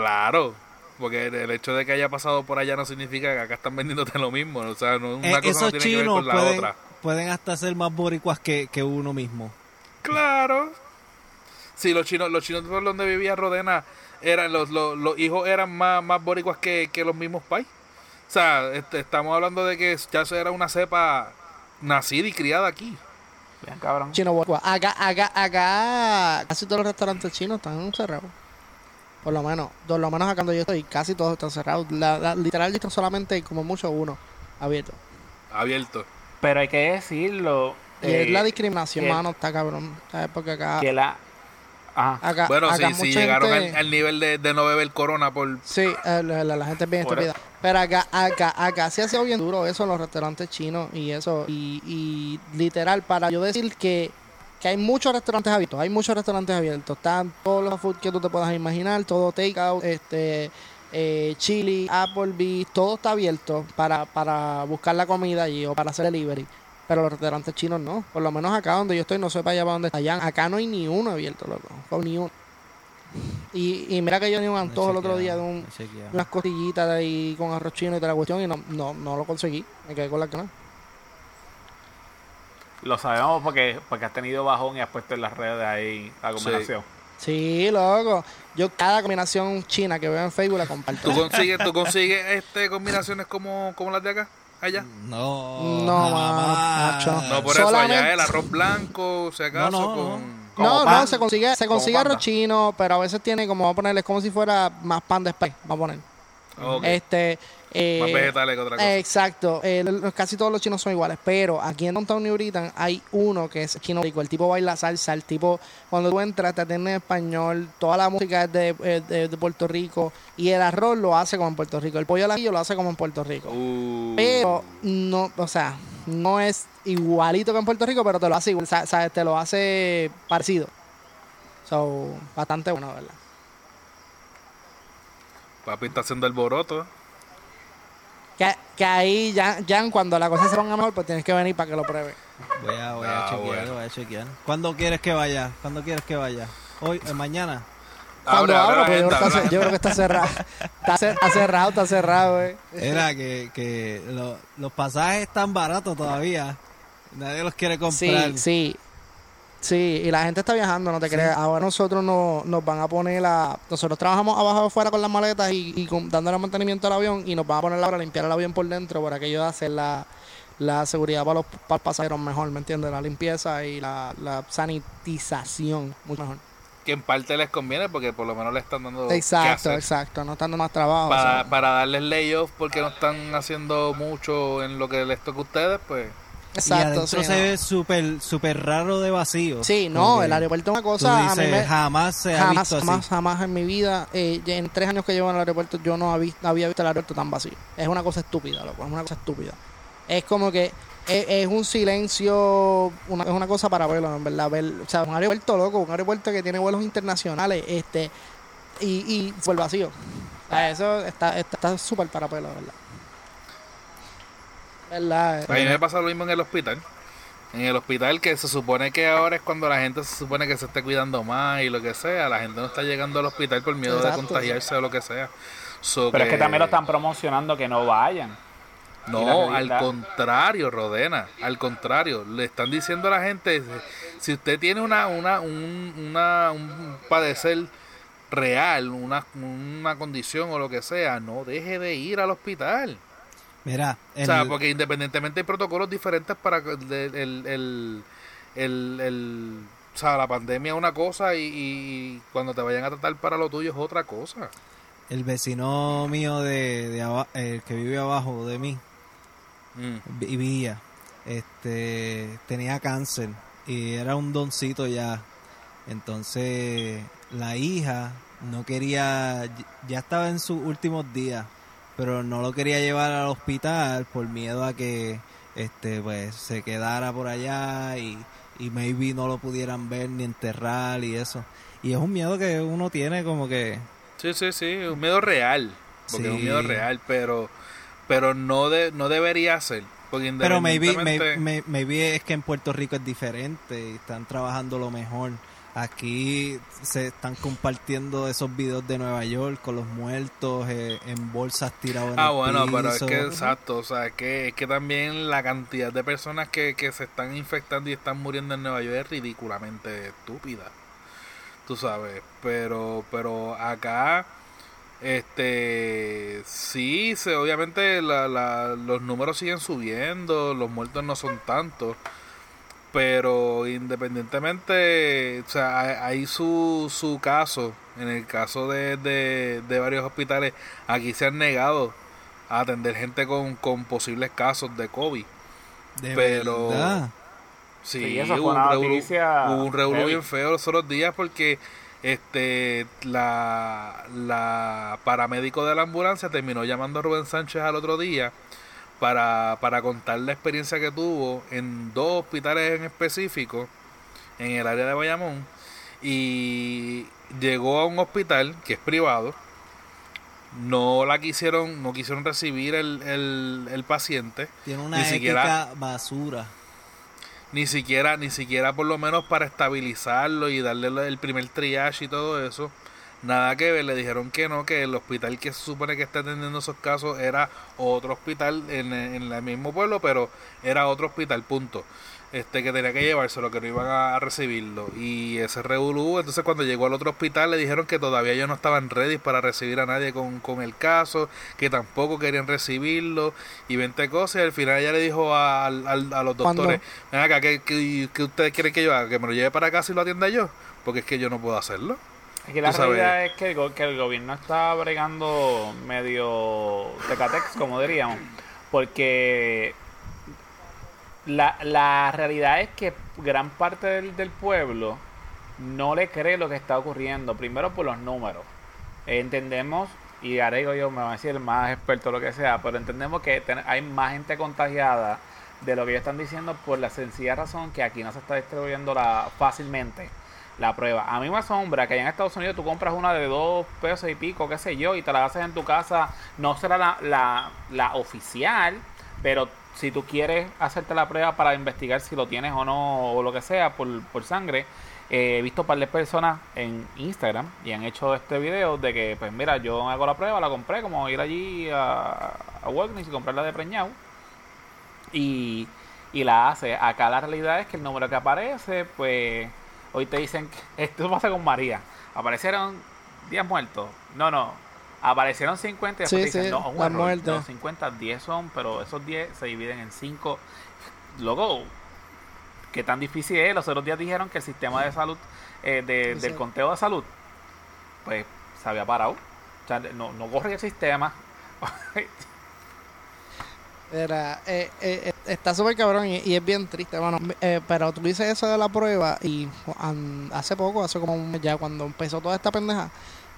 Claro, porque el hecho de que haya pasado por allá no significa que acá están vendiéndote lo mismo. O sea, no, una Eh, cosa no esos tiene que ver chinos con la pueden, otra. pueden hasta ser más boricuas que, que uno mismo. Claro. Sí, los chinos, los chinos por donde vivía Rodena, eran los, los, los hijos eran más, más boricuas que, que los mismos pais. O sea, este, estamos hablando de que ya se era una cepa nacida y criada aquí. Bien, cabrón. Chino boricua. Acá, acá, acá, casi todos los restaurantes chinos están cerrados. Por lo menos, por lo menos acá donde yo estoy, casi todos están cerrados. La, la- literal, están solamente como mucho uno abierto. Abierto. Pero hay que decirlo. Y eh, es la discriminación, que- mano, está cabrón. ¿Sabes? Porque acá, que la. Ajá. acá, Bueno, acá sí, si llegaron gente- al, al nivel de, de no beber corona por... Sí, eh, la, la- la gente es bien estúpida. Pero acá, acá, acá sí ha sido bien duro eso en los restaurantes chinos y eso. Y, y literal, para yo decir que, que hay muchos restaurantes abiertos, hay muchos restaurantes abiertos. Están todos los food que tú te puedas imaginar, todo takeout, este, eh, chili, Applebee's, todo está abierto para, para buscar la comida allí o para hacer delivery. Pero los restaurantes chinos no. Por lo menos acá donde yo estoy, no sé para allá para donde están. Acá no hay ni uno abierto, loco. O Ni uno. Y, y mira que yo ni un antojo el otro día de un, unas costillitas de ahí con arroz chino y toda la cuestión y no, no, no lo conseguí. Me quedé con la que no. Lo sabemos porque, porque has tenido bajón y has puesto en las redes ahí la combinación. Sí, loco. Yo cada combinación china que veo en Facebook la comparto. ¿Tú consigues, tú consigues este, combinaciones como, como las de acá? Allá. No, No, macho. No, por eso allá Solamente- el arroz blanco, si acaso, No, no, con... No, pan. no, se consigue, se consigue arroz chino, pero a veces tiene como, vamos a ponerle, como si fuera más pan de spray, vamos a poner. Ok, Este, eh, más vegetales que otra cosa. Exacto, eh, casi todos los chinos son iguales, pero aquí en Downtown New Britain hay uno que es chino rico, el tipo baila salsa, el tipo cuando tú entras te atiende en español, toda la música es de, eh, de- de Puerto Rico y el arroz lo hace como en Puerto Rico, el pollo al ajillo lo hace como en Puerto Rico. Uh, Pero no, o sea, no es igualito que en Puerto Rico, pero te lo hace igual, sa- sa- te lo hace parecido. So, bastante bueno, ¿verdad? papi está haciendo el boroto. Que, que ahí, ya, ya cuando la cosa se ponga mejor, pues tienes que venir para que lo pruebe. Voy a, voy a Ah, chequear, bueno. voy a chequear. ¿Cuándo quieres que vaya? ¿Cuándo quieres que vaya? Hoy, eh, mañana. Cuando Abre, abre abra, la pues yo, creo que abre está, la ce- yo creo que está cerrado. Está, cer- está cerrado, está cerrado, eh. Era que, que lo- los pasajes están baratos todavía. Nadie los quiere comprar. Sí, sí. Sí, y la gente está viajando, no te creas. Ahora nosotros no, nos van a poner la... Nosotros trabajamos abajo afuera con las maletas y, y con- dándole mantenimiento al avión y nos van a poner ahora a limpiar el avión por dentro por aquello de hacer la, la seguridad para los, para los pasajeros mejor, ¿me entiendes? La limpieza y la, la sanitización mucho mejor. que en parte les conviene porque por lo menos le están dando Exacto, exacto. No estando más trabajo. Para, o sea, para darles layoff porque no están haciendo mucho en lo que les toca a ustedes, pues y exacto, adentro sí, se no. ve súper súper raro de vacío. Sí, no, el aeropuerto es una cosa. a mí dices, me, jamás se ha jamás, visto así. jamás, jamás en mi vida, eh, en tres años que llevo en el aeropuerto, yo no había, había visto el aeropuerto tan vacío. Es una cosa estúpida, loco, es una cosa estúpida. Es como que es, es un silencio, una, es una cosa para verlo, en verdad. Ver, o sea, un aeropuerto, loco, un aeropuerto que tiene vuelos internacionales, este, y, y el vacío. O sea, eso está está está súper para pelo, ¿verdad? ¿Verdad? a mí me pasa lo mismo en el hospital. En el hospital que se supone que ahora es cuando la gente se supone que se esté cuidando más y lo que sea, la gente no está llegando al hospital por miedo Exacto. de contagiarse o lo que sea. So Pero es que también lo están promocionando que no vayan. No, al contrario, Rodena, al contrario, le están diciendo a la gente, si usted tiene una, una, un, una, un padecer real, una, una condición o lo que sea, no deje de ir al hospital. Mira, O sea, porque independientemente hay protocolos diferentes para el, el, el, o sea, la pandemia es una cosa y, y cuando te vayan a tratar para lo tuyo es otra cosa. el vecino mío de, de aba- el que vive abajo de mí, Mm. vivía, este, tenía cáncer y era un doncito ya. Entonces, la hija no quería, ya estaba en sus últimos días, pero no lo quería llevar al hospital por miedo a que, este, pues, se quedara por allá y, y maybe no lo pudieran ver ni enterrar y eso. Y es un miedo que uno tiene como que, Sí, sí, sí, un miedo real, porque es un Sí. miedo real, pero pero no de, no debería ser, porque Pero maybe, independientemente- may- may- maybe es que en Puerto Rico es diferente y están trabajando lo mejor. Aquí se están compartiendo esos videos de Nueva York con los muertos eh, en bolsas tirados en Ah, el bueno, pero es que exacto, o sea, que es que también la cantidad de personas que, que se están infectando y están muriendo en Nueva York es ridículamente estúpida. Tú sabes, pero pero acá este sí, se obviamente la, la, los números siguen subiendo, los muertos no son tantos, pero independientemente, o sea, hay, hay su, su caso, en el caso de, de, de varios hospitales, aquí se han negado a atender gente con, con posibles casos de COVID. De pero- verdad. Sí, Sí, eso hubo un una revolú- noticia hubo un revolú bien feo los otros días porque este la, la paramédico de la ambulancia terminó llamando a Rubén Sánchez al otro día para, para contar la experiencia que tuvo en dos hospitales en específico en el área de Bayamón y llegó a un hospital que es privado. No la quisieron no quisieron recibir el, el, el paciente. Tiene una Ni ética siquiera- basura. ni siquiera ni siquiera por lo menos para estabilizarlo y darle el primer triage y todo eso nada que ver le dijeron que no que el hospital que se supone que está atendiendo esos casos era otro hospital en, en el mismo pueblo pero era otro hospital punto. Este que tenía que llevárselo que no iban a, a recibirlo. Y ese revolú entonces cuando llegó al otro hospital le dijeron que todavía ellos no estaban ready para recibir a nadie con, con el caso que tampoco querían recibirlo y 20 cosas y al final ella le dijo a, al- a los doctores ven acá ¿qué, qué, qué ustedes quieren que yo haga? que me lo lleve para casa y lo atienda yo porque es que yo no puedo hacerlo Que la realidad es que el, que el gobierno está bregando medio tecatex, como diríamos, porque la, la realidad es que gran parte del, del pueblo no le cree lo que está ocurriendo, primero por los números. Entendemos, y Arego yo me va a decir el más experto lo que sea, pero entendemos que ten- hay más gente contagiada de lo que ellos están diciendo por la sencilla razón que aquí no se está distribuyendo la, fácilmente la prueba. A mí me asombra que allá en Estados Unidos tú compras una de dos pesos y pico, qué sé yo, y te la haces en tu casa. No será la, la, la oficial, pero si tú quieres hacerte la prueba para investigar si lo tienes o no, o lo que sea, por, por sangre, eh, he visto par de personas en Instagram y han hecho este video de que, pues mira, yo hago la prueba, la compré, como ir allí a, a Walgreens y comprarla de preñado y, y la hace. Acá la realidad es que el número que aparece, pues hoy te dicen que esto pasa con María. Aparecieron 10 muertos. No, no. Aparecieron 50 y después Sí, te dicen, sí, no, un muertes. Los 50, 10 son, pero esos 10 se dividen en 5. Luego, ¿qué tan difícil es? Los otros días dijeron que el sistema de salud eh, de- del conteo de salud, pues se había parado. O sea, no, no corre el sistema. Era, eh, eh, eh, está súper cabrón y, es bien triste, bueno, eh, pero tú dices eso de la prueba y hace poco, hace como un mes ya, cuando empezó toda esta pendeja,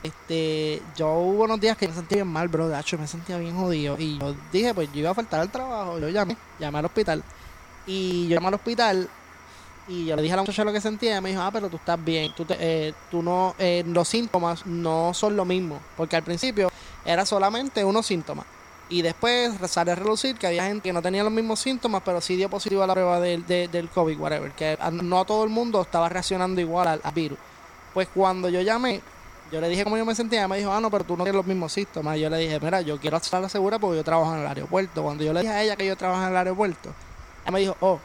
este, yo hubo unos días que me sentía bien mal, bro, de hecho me sentía bien jodido y yo dije, pues yo iba a faltar al trabajo, yo llamé, llamé al hospital y yo llamé al hospital y yo le dije a la muchacha lo que sentía y me dijo, ah, pero tú estás bien, tú, te- eh, tú no, eh, los síntomas no son lo mismo, porque al principio era solamente unos síntomas. Y después sale a relucir que había gente que no tenía los mismos síntomas, pero sí dio positivo a la prueba del, de- del COVID, whatever. Que a- no todo el mundo estaba reaccionando igual al, al virus. Pues cuando yo llamé, yo le dije cómo yo me sentía. Ella me dijo, ah, no, pero tú no tienes los mismos síntomas. Y yo le dije, mira, yo quiero estar segura porque yo trabajo en el aeropuerto. Cuando yo le dije a ella que yo trabajo en el aeropuerto, ella me dijo, oh,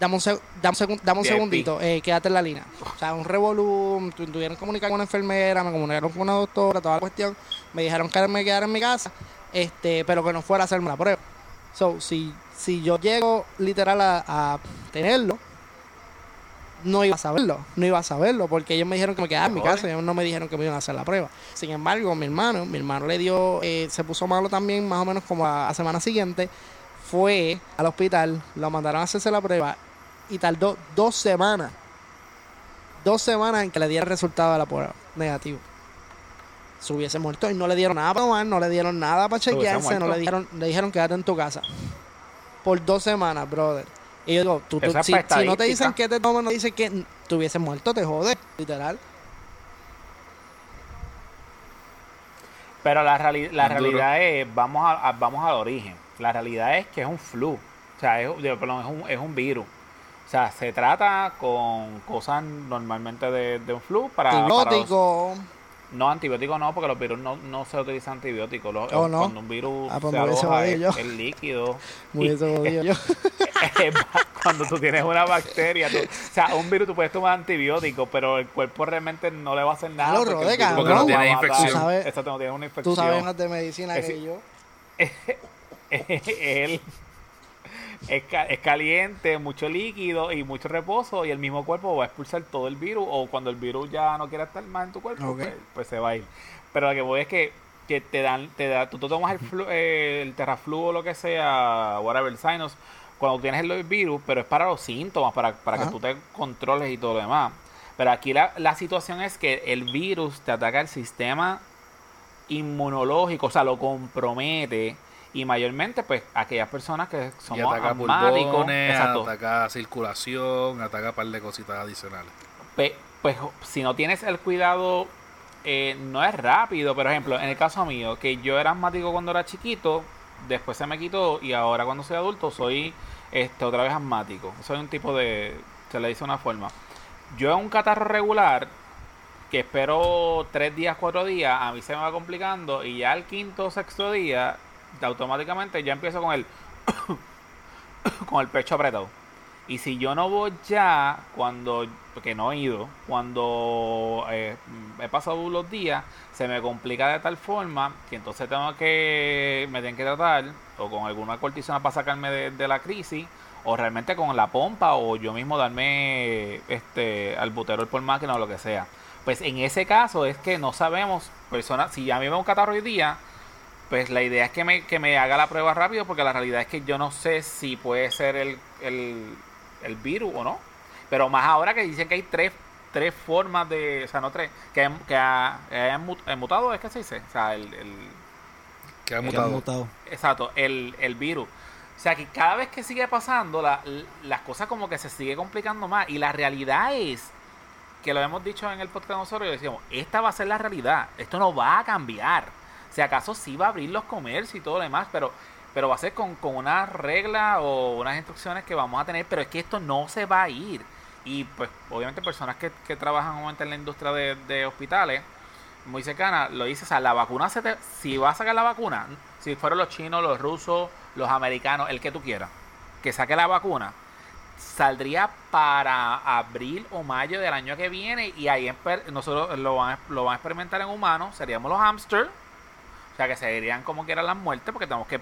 dame un, seg- dame un, dame segundito, eh, quédate en la línea. O sea, un revolú, tu- tuvieron que comunicar con una enfermera, me comunicaron con una doctora, toda la cuestión. Me dijeron que me quedara en mi casa, este, pero que no fuera a hacerme la prueba. So, si, si yo llego literal a, a tenerlo, no iba a saberlo, no iba a saberlo, porque ellos me dijeron que me quedara en mi casa, ellos no me dijeron que me iban a hacer la prueba. Sin embargo, mi hermano, mi hermano le dio, eh, se puso malo también, más o menos como a, a semana siguiente, fue al hospital, lo mandaron a hacerse la prueba y tardó dos semanas, dos semanas en que le diera el resultado de la prueba negativo. Se hubiese muerto y no le dieron nada para tomar, no le dieron nada para chequearse, no le dijeron, le dijeron quédate en tu casa. Por dos semanas, brother. Y yo digo, tú, tú- si, si no te dicen que te tomen, no dicen que te hubiese muerto, te jode, literal. Pero la, reali- la realidad es, vamos, a, a- vamos al origen. La realidad es que es un flu. O sea, es, perdón, es, un, es un virus. O sea, se trata con cosas normalmente de, de un flu para, para los- Antibiótico. No, antibióticos no, porque los virus no, no se utilizan antibióticos. Los- Oh, ¿no? Cuando un virus Ah, pues se aloja yo. es líquido. Hubiese jodido yo. cuando tú tienes una bacteria, tú- o sea, un virus tú puedes tomar antibióticos, pero el cuerpo realmente no le va a hacer nada. Porque el lo va a Porque no tiene matar. infección. Tú sabes- Exacto, no tiene una infección. Tú sabes más de medicina Es- que yo. Él es, es caliente, mucho líquido y mucho reposo y el mismo cuerpo va a expulsar todo el virus o cuando el virus ya no quiera estar más en tu cuerpo, pues, pues se va a ir. Pero lo que voy es que, que te dan, te da, tú, tú tomas el, flu- eh, el terraflu o lo que sea, whatever, sinus, cuando tienes el virus, pero es para los síntomas, para, para que tú te controles y todo lo demás. Pero aquí la, la situación es que el virus te ataca el sistema inmunológico, o sea, lo compromete. Y mayormente, pues, aquellas personas que somos ataca asmáticos. pulmones, ataca circulación, ataca un par de cositas adicionales. Pues si no tienes el cuidado, eh, no es rápido. Por ejemplo, en el caso mío, que yo era asmático cuando era chiquito, después se me quitó y ahora cuando soy adulto soy este otra vez asmático. Soy un tipo de, se le dice una forma. Yo en un catarro regular, que espero tres días, cuatro días, a mí se me va complicando y ya el quinto o sexto día, automáticamente ya empiezo con el, con el pecho apretado. Y si yo no voy ya, cuando, porque no he ido, cuando eh, he pasado los días, se me complica de tal forma que entonces tengo que, me tienen que tratar, o con alguna cortisona para sacarme de, la crisis, o realmente con la pompa, o yo mismo darme este albuterol por máquina o lo que sea. Pues en ese caso es que no sabemos, personas, si a mí me da un catarro hoy día, pues la idea es que me, que me haga la prueba rápido porque la realidad es que yo no sé si puede ser el, el, el virus o no. Pero más ahora que dicen que hay tres, tres formas de... O sea, no tres. Que, que ha, ha mu- ha mutado, es que se dice. O sea, el... el Que ha Que han mutado. mutado. exacto, el, el virus. O sea, que cada vez que sigue pasando, la, las cosas como que se sigue complicando más. Y la realidad es que lo hemos dicho en el podcast nosotros y decíamos, esta va a ser la realidad. Esto no va a cambiar. Si acaso sí va a abrir los comercios y todo lo demás, pero, pero va a ser con, con una regla o unas instrucciones que vamos a tener, pero es que esto no se va a ir. Y pues obviamente personas que, que trabajan en la industria de, de hospitales, muy cercana, lo dice, o sea, la vacuna se te, si va a sacar la vacuna, si fueron los chinos, los rusos, los americanos, el que tú quieras, que saque la vacuna, saldría para abril o mayo del año que viene y ahí nosotros lo van, lo van a experimentar en humanos, seríamos los hamsters, o sea que serían como quieran las muertes porque tenemos que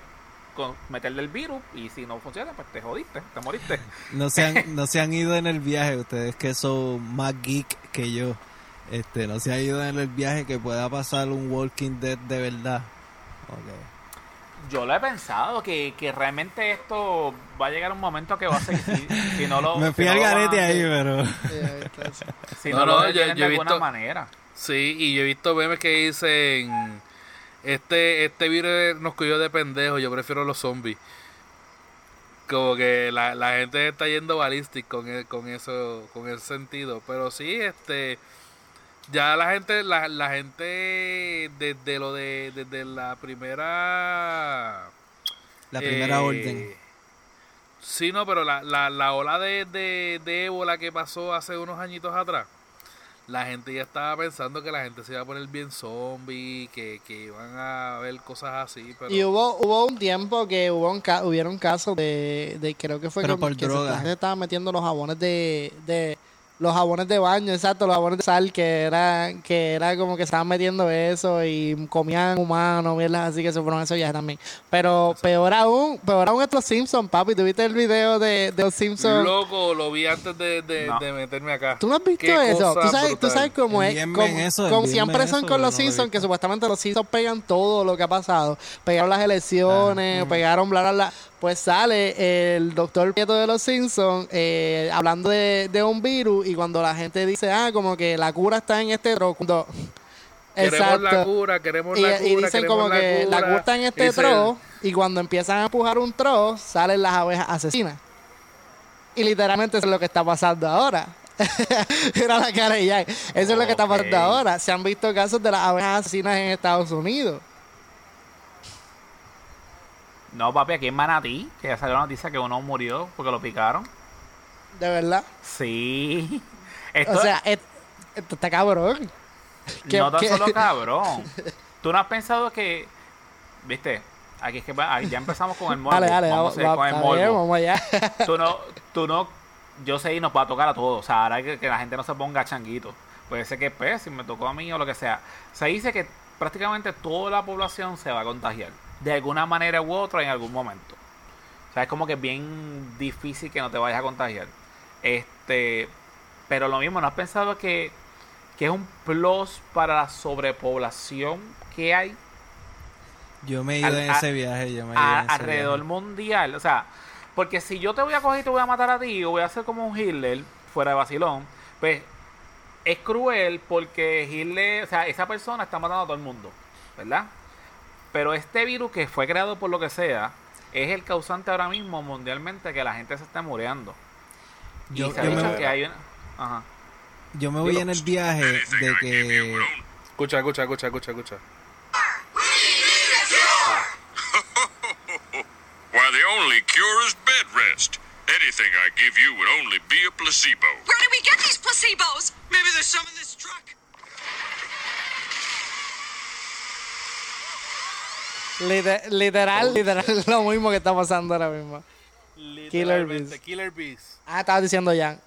meterle el virus y si no funciona, pues te jodiste, te moriste. No se han, no se han ido en el viaje, ustedes que son más geek que yo. Este, no se han ido en el viaje que pueda pasar un Walking Dead de verdad. Ok. Yo lo he pensado, que, que realmente esto va a llegar un momento que va a ser, si, si no lo... Me fui no al lo garete van- ahí, pero... Si No, no, no, lo yo- de he alguna visto- manera. Sí, y yo he visto memes que dicen, este este virus nos cogió de pendejo, yo prefiero los zombies. Como que la, la gente está yendo balística con, e- con eso, con ese sentido. Pero sí, este, ya la gente, la, la gente desde lo de, desde la primera... La primera eh, orden. Sí, no, pero la, la, la ola de, de, de ébola que pasó hace unos añitos atrás, la gente ya estaba pensando que la gente se iba a poner bien zombie, que, que iban a ver cosas así, pero... Y hubo, hubo un tiempo que hubo un ca- hubieron casos de, de creo que fue Pero por que se- droga. la gente estaba metiendo los jabones de, de los jabones de baño, exacto, los jabones de sal que era que era como que estaban metiendo eso y comían humanos, mierdas así que se fueron a ese viaje también. Pero peor aún, peor aún estos Simpsons, papi, ¿tuviste el video de, de los Simpsons? Loco, lo vi antes de, de, No. de meterme acá. ¿Tú no has visto eso? ¿Tú sabes, tú sabes cómo es? Como, eso, como siempre son eso, con los no Simpsons, que supuestamente los Simpsons pegan todo lo que ha pasado. Pegaron las elecciones, pegaron bla, bla, bla. Pues sale el doctor Prieto de los Simpsons eh, hablando de, de un virus y cuando la gente dice, ah, como que la cura está en este tro, cuando... Queremos la cura, queremos Y, la cura, y dicen como la que la cura. está en este Dice tro y cuando empiezan a empujar un tro, salen las abejas asesinas. Y literalmente eso es lo que está pasando ahora. Era la cara de Jack. Eso es lo que está pasando ahora. Se han visto casos de las abejas asesinas en Estados Unidos. No, papi, aquí en Manatí, que ya salió la noticia que uno murió porque lo picaron. De verdad. Sí. Esto, O sea, esto está cabrón. ¿qué- no tan qué? solo cabrón. ¿Tú no has pensado que, viste, aquí es que ya empezamos con el morbo. Dale, dale, vamos a- con el bien, morbo. vamos allá. Tú no, tú no, yo sé y nos va a tocar a todos. O sea, ahora que, que la gente no se ponga changuito. Puede ser que, pues, si me tocó a mí o lo que sea. Se dice que prácticamente toda la población se va a contagiar. De alguna manera u otra en algún momento. O sea, es como que es bien difícil que no te vayas a contagiar. Este, pero lo mismo, ¿no has pensado que, que es un plus para la sobrepoblación que hay Yo me he ido Al- en a- ese viaje, yo me he ido a- en ese alrededor viaje. mundial. O sea, porque si yo te voy a coger y te voy a matar a ti, o voy a hacer como un Hitler, fuera de vacilón, pues es cruel porque Hitler, o sea, esa persona está matando a todo el mundo, ¿verdad? Pero este virus que fue creado por lo que sea, es el causante ahora mismo mundialmente que la gente se está muriendo. Yo, y se ha yo dicho me, que hay una... Ajá. yo me voy Dilo. en el viaje de que... Escucha, escucha, escucha, escucha, escucha. Why, the only cure is bed rest. Anything I give you would only be a placebo. Where do we get these placebos? Maybe there's some in this truck. Lite- literal, literal, lo mismo que está pasando ahora mismo. Literalmente, Bees. Killer Bees. Ah, estaba diciendo Jan.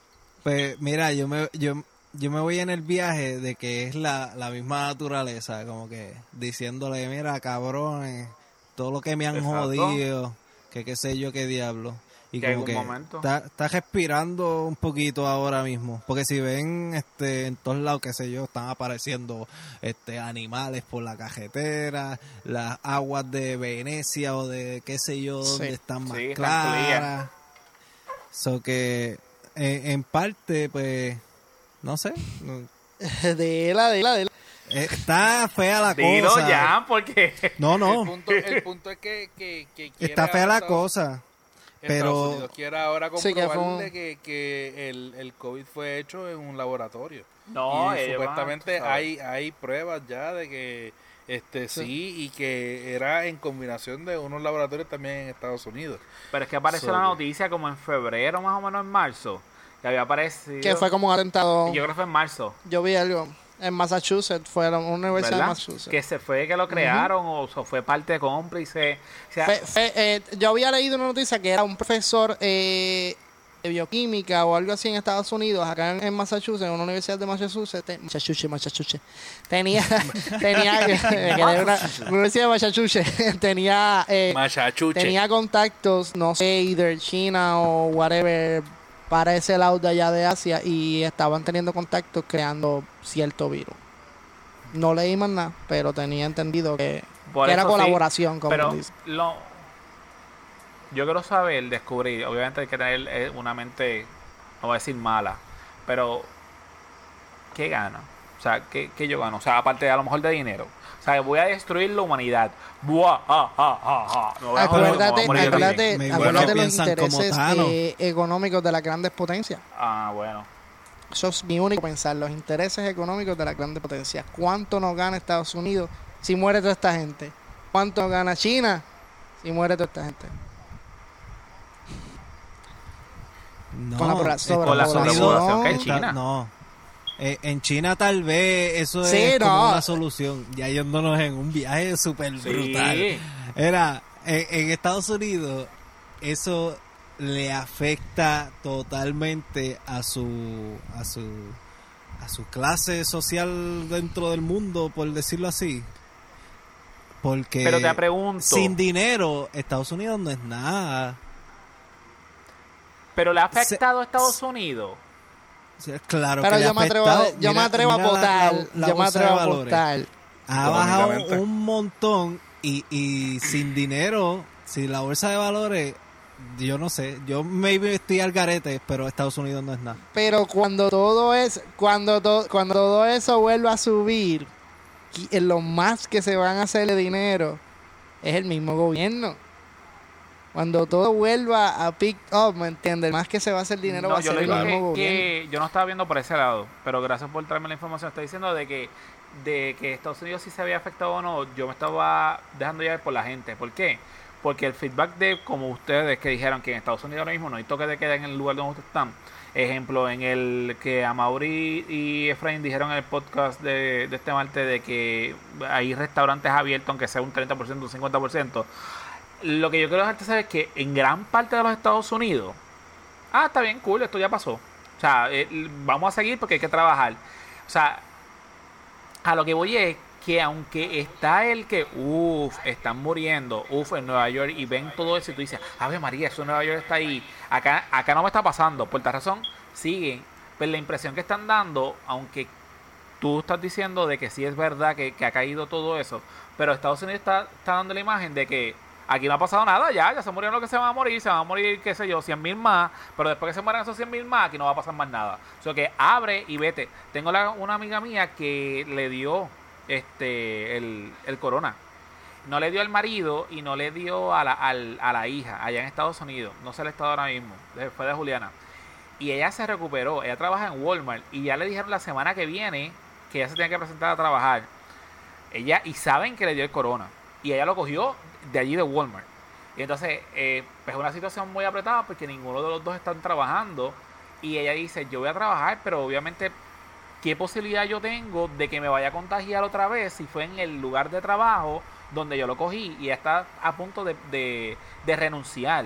Pues mira, yo me, yo, yo me voy en el viaje de que es la, la misma naturaleza, como que diciéndole, mira, cabrones, todo lo que me han Exacto. jodido, que qué sé yo qué diablo. Y Que como que algún momento. está, está respirando un poquito ahora mismo, porque si ven este en todos lados, qué sé yo, están apareciendo este animales por la cajetera, las aguas de Venecia o de qué sé yo, donde Sí. están más Sí, claras. So que en, en parte, pues, no sé. no- Dila, dila, dila. eh, Está fea la Dilo cosa. ya, porque... No, El, no. punto, el punto es que, que, que Está fea la Estados- cosa. Estados pero- Unidos quiere ahora Sí, que fue comprobarle un- que, que el, el COVID fue hecho en un laboratorio. No, y van, supuestamente hay, hay pruebas ya de que este sí. y que era en combinación de unos laboratorios también en Estados Unidos. Pero es que apareció So- la noticia como en febrero, más o menos en marzo, que había aparecido. Que fue como un atentado. Yo creo que fue en marzo, Yo vi algo. En Massachusetts, fue una universidad de. Massachusetts. Que se fue que lo crearon o, so- fue parte de cómplice. O sea, fue, eh, yo había leído una noticia que era un profesor eh, de bioquímica o algo así en Estados Unidos, acá en, en Massachusetts, en una universidad de Massachusetts, Massachusetts, Massachusetts, tenía, tenía, una universidad de Massachusetts, tenía, eh, tenía contactos, no sé, either China o whatever, para ese lado de allá de Asia y estaban teniendo contactos creando cierto virus. No leí más nada, pero tenía entendido que, era eso sí, colaboración, como pero dice. lo, yo quiero saber, descubrir, obviamente hay que tener eh, una mente, no voy a decir mala, pero ¿qué gana? O sea, ¿qué, qué yo gano? O sea, aparte a lo mejor de dinero. O sea, voy a destruir la humanidad. Buah, ah, ah, ah, ah. Me voy a joder, me voy a Acuérdate, también. acuérdate, Me- acuérdate bueno, los intereses eh, económicos de las grandes potencias. Ah, bueno. Eso es mi único pensar, los intereses económicos de las grandes potencias. ¿Cuánto nos gana Estados Unidos si muere toda esta gente? ¿Cuánto nos gana China si muere toda esta gente? No, Con la con la sobrepoblación que hay China. No. Eh, en China tal vez eso Sí, es como una solución. Ya yéndonos en un viaje súper Sí. brutal. Era, en, en Estados Unidos eso le afecta totalmente a su a su a su clase social dentro del mundo, por decirlo así. Porque Pero te pregunto, sin dinero Estados Unidos no es nada. ¿pero le ha Se- afectado a Estados Unidos? Claro Pero que le yo me atrevo, a, yo me atrevo a votar, la- la yo me atrevo a votar. ha bajado un montón y, y sin dinero, sin la bolsa de valores, yo no sé, yo maybe estoy al garete, pero Estados Unidos no es nada. Pero cuando todo es, cuando to- cuando todo eso vuelva a subir, lo más que se van a hacer de dinero es el mismo gobierno. Cuando todo vuelva a pick up, ¿me entiendes? Más que se va a hacer dinero va No, a yo ser el mismo que, yo no estaba viendo por ese lado, pero gracias por traerme la información. Estoy diciendo de que de que Estados Unidos sí se había afectado o no, yo me estaba dejando llevar por la gente. ¿Por qué? Porque el feedback de como ustedes que dijeron que en Estados Unidos ahora mismo no hay toque de queda en el lugar donde ustedes están. Ejemplo, en el que Amaury y Efraín dijeron en el podcast de, de este martes de que hay restaurantes abiertos, aunque sea un 30%, un 50%. Lo que yo quiero dejarte saber es que en gran parte de los Estados Unidos, ah, está bien, cool, esto ya pasó. O sea, eh, vamos a seguir porque hay que trabajar. O sea, a lo que voy es que aunque está el que, uff, están muriendo, uff, en Nueva York y ven todo eso y tú dices, Ave María, eso en Nueva York está ahí, acá, acá no me está pasando, por tal razón, siguen. Pero la impresión que están dando, aunque tú estás diciendo de que sí es verdad que, que ha caído todo eso, pero Estados Unidos está, está dando la imagen de que aquí no ha pasado nada, ya, ya se murieron los que se van a morir, se van a morir, qué sé yo, 100 mil más, pero después que se mueran esos 100 mil más, aquí no va a pasar más nada. O sea que abre y vete. Tengo la- una amiga mía que le dio este el, el corona. No le dio al marido y no le dio a la, al- a la hija allá en Estados Unidos. No sé el estado ahora mismo. Fue de Juliana. Y ella se recuperó. Ella trabaja en Walmart. Y ya le dijeron la semana que viene que ella se tiene que presentar a trabajar. Ella, y saben que le dio el corona. Y ella lo cogió de allí de Walmart. Y entonces, eh, pues es una situación muy apretada porque ninguno de los dos están trabajando. Y ella dice, yo voy a trabajar, pero obviamente, ¿qué posibilidad yo tengo de que me vaya a contagiar otra vez si fue en el lugar de trabajo donde yo lo cogí? Y está a punto de, de- de renunciar.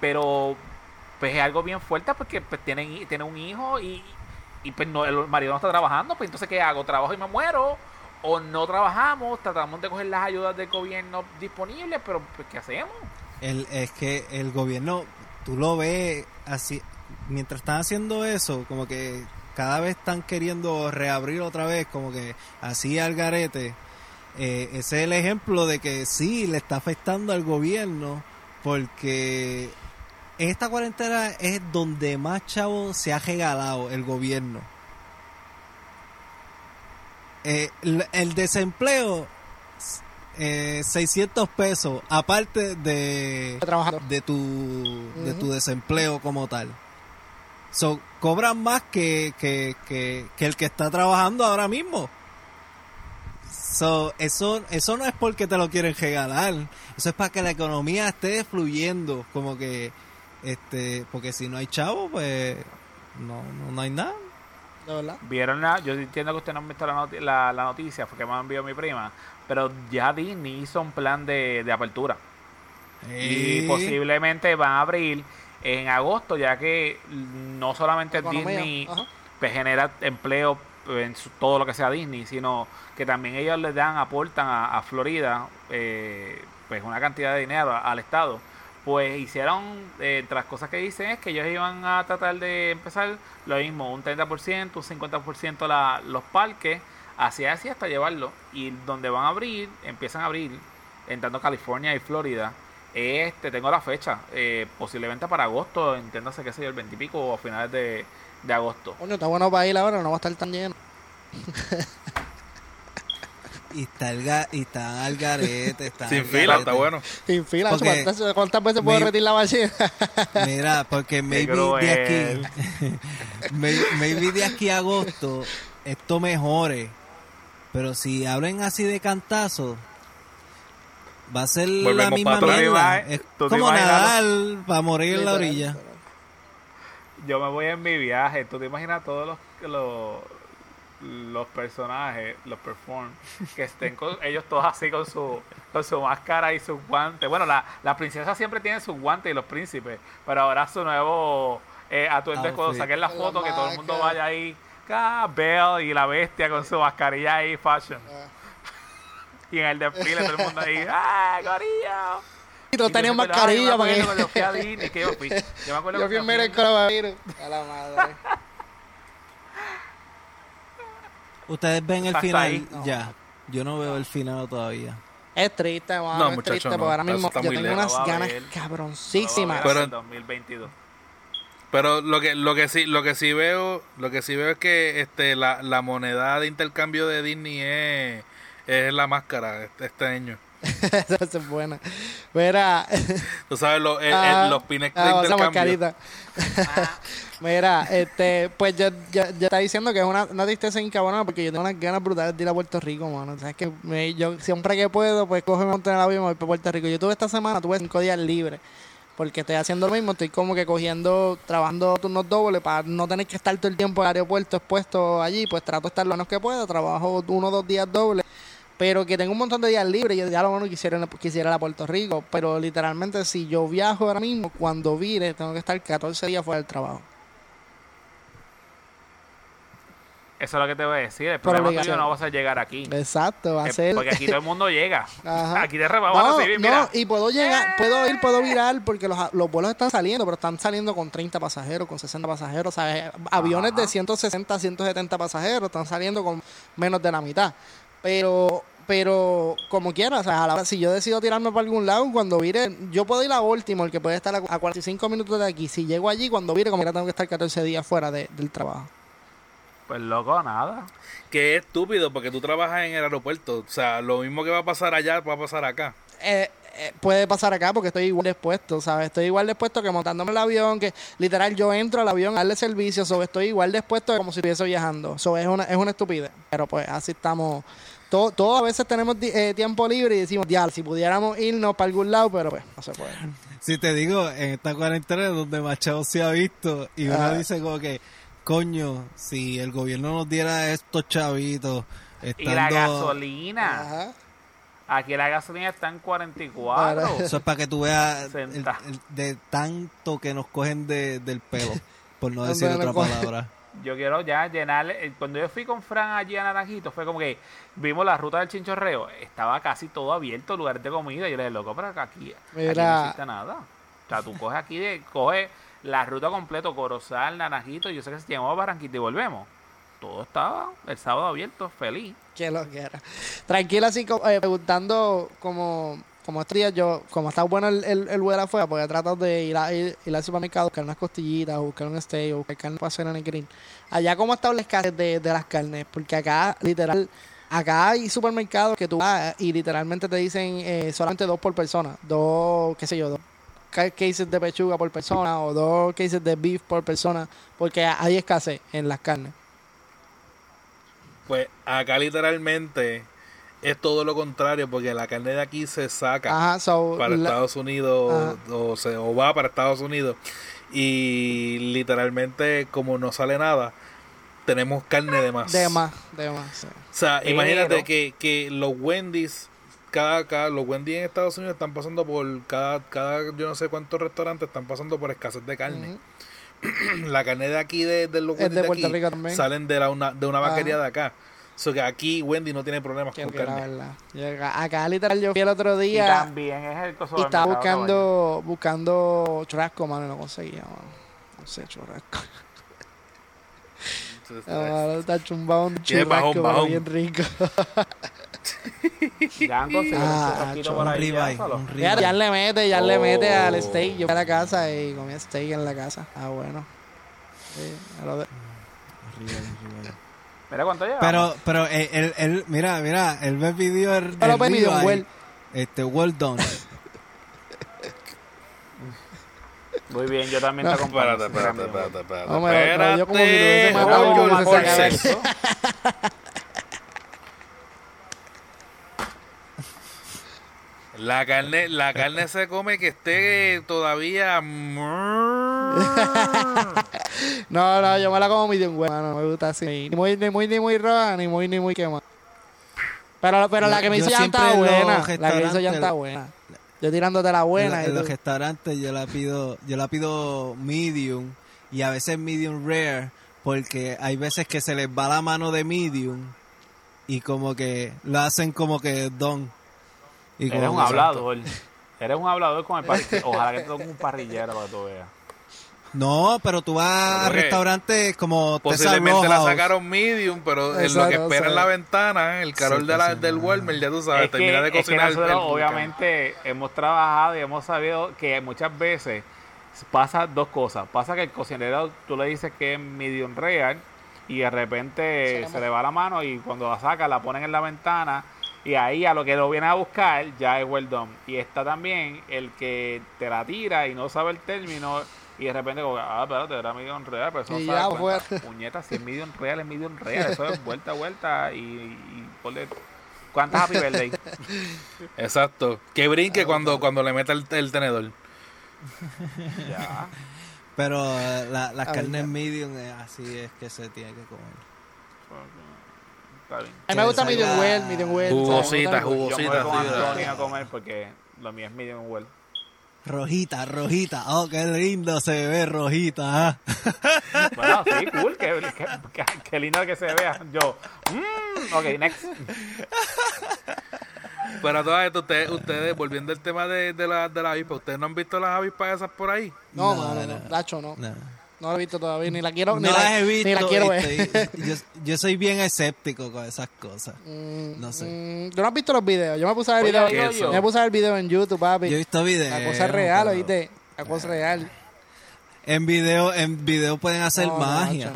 Pero, pues es algo bien fuerte porque pues, tienen, tiene un hijo y, y pues no, el marido no está trabajando. Pues entonces, ¿qué hago? ¿Trabajo y me muero? O no trabajamos, tratamos de coger las ayudas del gobierno disponibles, pero pues, ¿qué hacemos? El, es que el gobierno, tú lo ves así, mientras están haciendo eso, como que cada vez están queriendo reabrir otra vez, como que así al garete. Eh, ese es el ejemplo de que sí, le está afectando al gobierno, porque esta cuarentena es donde más chavo se ha regalado el gobierno. Eh, el, el desempleo, eh, 600 pesos, aparte de, de tu de tu desempleo como tal. So, cobran más que, que, que, que el que está trabajando ahora mismo. So, eso, eso no es porque te lo quieren regalar. Eso es para que la economía esté fluyendo. Como que, este, porque si no hay chavo, pues no, no, no hay nada. ¿De verdad? Vieron la, yo entiendo que usted no han visto la, la, la noticia, fue que me envió mi prima, pero ya Disney hizo un plan de, de apertura. Y posiblemente van a abrir en agosto, ya que no solamente Economía, Disney pues, genera empleo en su- todo lo que sea Disney, sino que también ellos le dan, aportan a, a Florida eh, pues una cantidad de dinero al Estado. Pues hicieron, eh, entre las cosas que dicen es que ellos iban a tratar de empezar lo mismo, un 30%, un 50% la, los parques, así así hasta llevarlo. Y donde van a abrir, empiezan a abrir, entrando California y Florida, este, tengo la fecha, eh, posiblemente para agosto, entiéndase que sé yo, el 20 y pico o a finales de, de agosto. Coño, está bueno para ir ahora, no va a estar tan lleno. Y está el ga- y está al garete, está Sin al fila, garete. está bueno. Sin fila, Porque ¿cuántas, cuántas veces puedo retirar la ballena? Mira, porque maybe de aquí, may- maybe de aquí a agosto esto mejore, pero si abren así de cantazo, va a ser la misma mierda. ¿Tú te Es como nadar para morir en la orilla. Yo me voy en mi viaje. ¿Tú te imaginas todos los, los, los personajes, los perform, que estén con ellos todos así con su, con su máscara y sus guantes? Bueno, la, la princesa siempre tiene sus guantes y los príncipes, pero ahora su nuevo eh, atuendo es cuando Outfit. saquen la foto la que todo el mundo vaya ahí. Ah, Belle y la bestia con su mascarilla ahí, fashion. Y en el desfile todo el mundo ahí, ¡ah, corillo! Y yo tenían me acuerdo, mascarilla para yo me acuerdo cuando que... fui a Disney, que yo fui. Yo me acuerdo Yo cuando fui en fui. A la madre. Ustedes ven el final ahí. ya. Yo no veo el final todavía. Es triste, mano, No, es muchacho, triste, no. porque ahora mismo yo tengo lejos. unas a ganas ver. cabroncísimas. Pero- en 2022. Pero lo que lo que sí lo que sí veo lo que sí veo es que este la, la moneda de intercambio de Disney es, es la máscara este, este año. Esa es buena. Mira, Tú sabes los, el- ah, el- los pines de ah, esa intercambio. Mira, este, pues yo, yo estaba diciendo que es una, una tristeza incabrona porque yo tengo unas ganas brutales de ir a Puerto Rico, mano. O sea, que me- yo siempre que puedo, pues cojo y monto en el avión y me voy para Puerto Rico. Yo tuve esta semana, tuve cinco días libres. Porque estoy haciendo lo mismo, estoy como que cogiendo, trabajando turnos dobles para no tener que estar todo el tiempo en el aeropuerto expuesto allí. Pues trato de estar lo menos que puedo, trabajo uno o dos días dobles. Pero que tengo un montón de días libres, yo ya lo bueno quisiera, quisiera ir a Puerto Rico. Pero literalmente, si yo viajo ahora mismo, cuando vire, tengo que estar 14 días fuera del trabajo. Eso es lo que te voy a decir. El problema tuyo no vas a llegar aquí. Exacto, va a Eh, ser. Porque aquí todo el mundo llega. Ajá. Aquí te vamos a No, recibir, no, mira. y puedo llegar, puedo ir, puedo virar, porque los, los vuelos están saliendo, pero están saliendo con 30 pasajeros, con 60 pasajeros, ¿sabes? Aviones de 160, 170 pasajeros están saliendo con menos de la mitad. Pero, pero como quiera, o sea, a la hora- si yo decido tirarme para algún lado, cuando vire, yo puedo ir a Baltimore, que puede estar a, a 45 minutos de aquí. Si llego allí, cuando vire, como quiera, tengo que estar 14 días fuera de- del trabajo. Pues loco, nada. Que es estúpido porque tú trabajas en el aeropuerto. O sea, lo mismo que va a pasar allá va a pasar acá. eh, eh, puede pasar acá porque estoy igual dispuesto, ¿sabes? Estoy igual dispuesto que montándome el avión, que literal yo entro al avión a darle servicio, so, estoy igual dispuesto como si estuviese viajando. So, es, una, es una estupidez, pero pues así estamos. Todo, todos a veces tenemos eh, tiempo libre y decimos, ya, si pudiéramos irnos para algún lado, pero pues no se puede. Si te digo, en esta cuarentena es donde Machado se ha visto y uno Ah. dice como que, coño, si el gobierno nos diera estos chavitos Y la estando... gasolina. Ajá. Aquí la gasolina está en 44. Claro. Eso es para que tú veas el- Senta. el- de tanto que nos cogen de, del pelo, por no decir otra cogen. palabra. Yo quiero ya llenar. eh, Cuando yo fui con Fran allí a Naranjito, fue como que vimos la ruta del chinchorreo. Estaba casi todo abierto, lugares de comida. Y yo le dije, loco, pero aquí, aquí no existe nada. O sea, tú coges aquí, de, coges la ruta completo, Corozal, Naranjito. Yo sé que si llegamos a Barranquita y volvemos, todo estaba el sábado abierto, feliz. Que lo quiera. Tranquila, así eh, preguntando como, como estos yo, como está bueno el, el, el weather afuera, porque he tratado de ir, a, ir, ir al supermercado, buscar unas costillitas, o buscar un steak, o buscar carne para hacer en el grill. Allá, ¿cómo está la escasez de, de las carnes? Porque acá, literal, acá hay supermercados que tú vas y literalmente te dicen eh, solamente dos por persona. Dos, qué sé yo, dos cases de pechuga por persona o dos cases de beef por persona, porque hay escasez en las carnes. Pues acá literalmente es todo lo contrario porque la carne de aquí se saca Ajá, so, para la- Estados Unidos o, se, o va para Estados Unidos y literalmente como no sale nada tenemos carne de más. de más, de más. sí. O sea, Pero- imagínate que, que los Wendy's cada, cada, los Wendy en Estados Unidos están pasando por, cada, cada, yo no sé cuántos restaurantes están pasando por escasez de carne. La carne de aquí, de, de los Es Wendy de de, Puerto aquí, Rico también. salen de, la, una, de una vaquería de acá. So que aquí Wendy no tiene problemas con carne. acá, acá literal yo fui el otro Y día también es el coso y del estaba buscando buscando churrasco, mano, y no conseguía, mano. No sé, churrasco. Entonces, Ah, está chumbado un churrasco bajón, pero bajón. bien rico. Ah, un por ahí. ribeye, Ya, le mete, ya le mete Oh. al steak. Yo fui a la casa y comí steak en la casa. Ah, bueno. Sí, a lo de- Un ribeye, un ribeye. Mira cuánto lleva. Pero, pero él, él, él- mira, mira, él me pidió el, medium ribeye, well. este, well done. Muy bien, yo también te acompaño. Espérate, espérate, sinceramente. espérate, espérate. No, me como si lo hubiese Espérate, matado y Jorge lo hubiese Olsen. sacado. La carne, la carne se come que esté todavía. No, no, yo me la como medium well, mano. Me gusta así. Ni muy, ni muy, ni muy roja, ni muy, ni muy quemada. Pero, pero la que me hizo ya está buena. La que hizo ya está buena. Yo tirándote la buena. en, en los restaurantes yo la pido, yo la pido medium y a veces medium rare porque hay veces que se les va la mano de medium y como que lo hacen como que don. Y Eres un hablador. Eres un hablador con el parrillero. Ojalá que te toque un parrillero para que tú veas. No, pero tú vas a restaurantes como Posiblemente la sacaron medium, pero en lo que espera en la ventana, el calor Sí, de la, del Walmart, ya tú sabes, Es que, termina de es que cocinar. el- nosotros el- obviamente hemos trabajado y hemos sabido que muchas veces pasa dos cosas. Pasa que el cocinero tú le dices que es medium real y de repente se le va la mano y cuando la saca la ponen en la ventana y ahí a lo que lo viene a buscar ya es well done. Y está también el que te la tira y no sabe el término y de repente como, ah, espérate, era medium real, pero eso Y no sabe fue. cuánta puñeta, si es medium real, es medium real, eso es vuelta a vuelta y, y ponle ¿Cuántas Happy Birthday? Exacto. Que brinque cuando, cuando le meta el, el tenedor. ya. Pero eh, la, las Ay, carnes medium así es que se tiene que comer. Está bien. A mí me gusta medium well, medium well. Jugosita, ¿sabes? Yo me jugosita. voy con Antonio a comer porque lo mío es medium well. Rojita, rojita. Oh, qué lindo se ve rojita. ah. Bueno, sí, cool. Qué, qué, qué- qué lindo que se vea. Yo, mm, ok, next. Pero a todas estas, ustedes, ustedes, volviendo al tema de, de, la, de la avispa, ¿ustedes no han visto las avispas esas por ahí? No, No, no. no. Nacho, no. No. No la he visto todavía, ni la quiero, No ni, la, he visto. ni la quiero ver. yo, yo soy bien escéptico con esas cosas. Mm, No sé. mm, ¿Tú no has visto los videos? Yo me puse a ver videos. yo, me puse a ver videos en YouTube, papi. Yo he visto videos. la cosa es real, pero oíste. La cosa es real. En video, en video pueden hacer No, magia.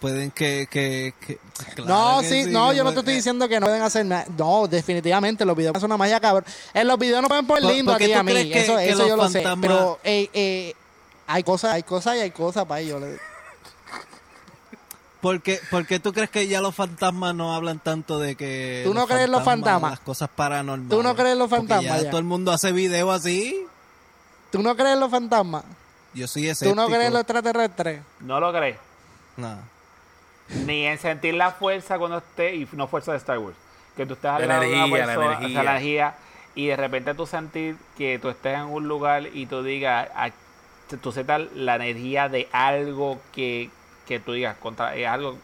Pueden que, que, que- claro No, que sí, no, yo no te estoy diciendo que no pueden hacer nada. No, definitivamente los videos son una magia cabrón. En los videos no pueden poner ¿Por- lindo a ti a mí. eso que eso yo lo sé. Pero eh, eh, hay cosas, hay cosas y hay cosas para ello. Porque, porque tú crees que ya los fantasmas no hablan tanto de que. ¿Tú no crees en los fantasmas? Las cosas paranormales. ¿Tú no crees en los fantasmas Ya ya? todo el mundo hace videos así. ¿Tú no crees en los fantasmas? Yo soy ¿Tú escéptico. no crees en los extraterrestres? no lo crees. No. Ni en sentir la fuerza cuando esté, y no fuerza de Star Wars, que tú estés al La lado de una la persona, energía. o sea, la energía, y de repente tú sentir que tú estés en un lugar y tú digas, tú sientas la energía de algo que, que tú digas, contra, es algo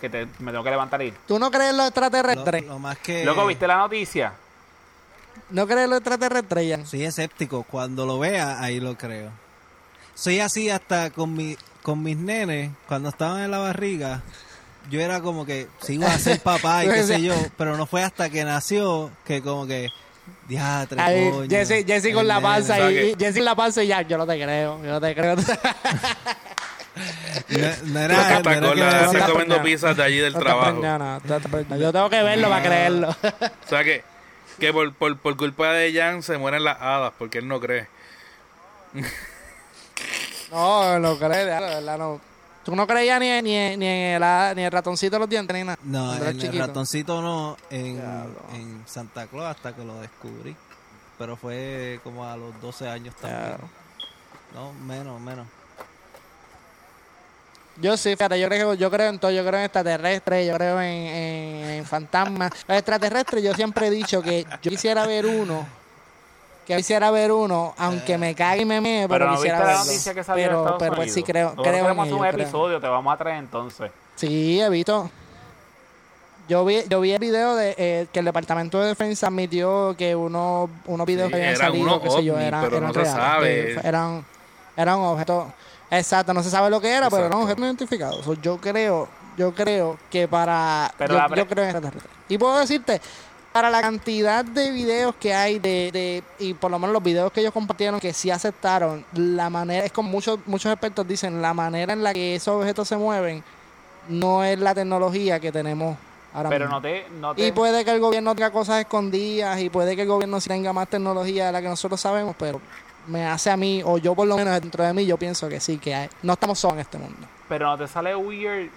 que te, me tengo que levantar y ir. ¿Tú no crees en los Lo, extraterrestres? lo más que. Luego, ¿viste la noticia? ¿No crees en los extraterrestres ya? Soy escéptico. Cuando lo vea, ahí lo creo. Soy así hasta con, mi, con mis nenes, cuando estaban en la barriga. Yo era como que sigo a ser papá y qué sé yo, pero no fue hasta que nació que como que Ahí, coño, Jesse, Jesse con la nene". panza y, Jesse con la panza y ya, yo no te creo, yo no te creo. No, no era, no comiendo pizzas de allí del trabajo. Yo tengo que verlo para creerlo. O sea que, que por, por, por culpa de Jan se mueren las hadas porque él no cree. no, no crees, de verdad, no. Tú no creías ni, ni, ni, en el, ni el ratoncito de los dientes ni nada. No, en el chiquito. ratoncito no, en, en Santa Claus hasta que lo descubrí. Pero fue como a los 12 años también. Claro. No, menos, menos. Yo sí, fíjate, yo creo, yo creo en todo, yo creo en extraterrestres, yo creo en, en, en fantasmas. Los extraterrestres, yo siempre he dicho que yo quisiera ver uno, que quisiera ver uno, aunque me cague y me mee, pero, Pero no quisiera la verlo. noticia que pero, pero pues sí creo, Nosotros creo en ello, un creo. episodio, te vamos a traer entonces. Sí, he visto. Yo vi, yo vi el video de eh, que el Departamento de Defensa admitió que unos, unos videos Sí, que habían salido, qué sé yo, eran, pero eran no se reales, sabe. que eran, eran objetos. Exacto, no se sabe lo que era, pero eran objetos no identificados. So, yo creo, yo creo que para. Pero yo, yo creo en extraterrestres. Y puedo decirte, para la cantidad de videos que hay de, de y por lo menos los videos que ellos compartieron que sí aceptaron la manera es como muchos muchos expertos dicen la manera en la que esos objetos se mueven no es la tecnología que tenemos ahora Pero mismo. no te, no te y puede que el gobierno tenga cosas escondidas y puede que el gobierno sí tenga más tecnología de la que nosotros sabemos pero me hace a mí o yo por lo menos dentro de mí yo pienso que sí que hay- no estamos solos en este mundo Pero no te sale weird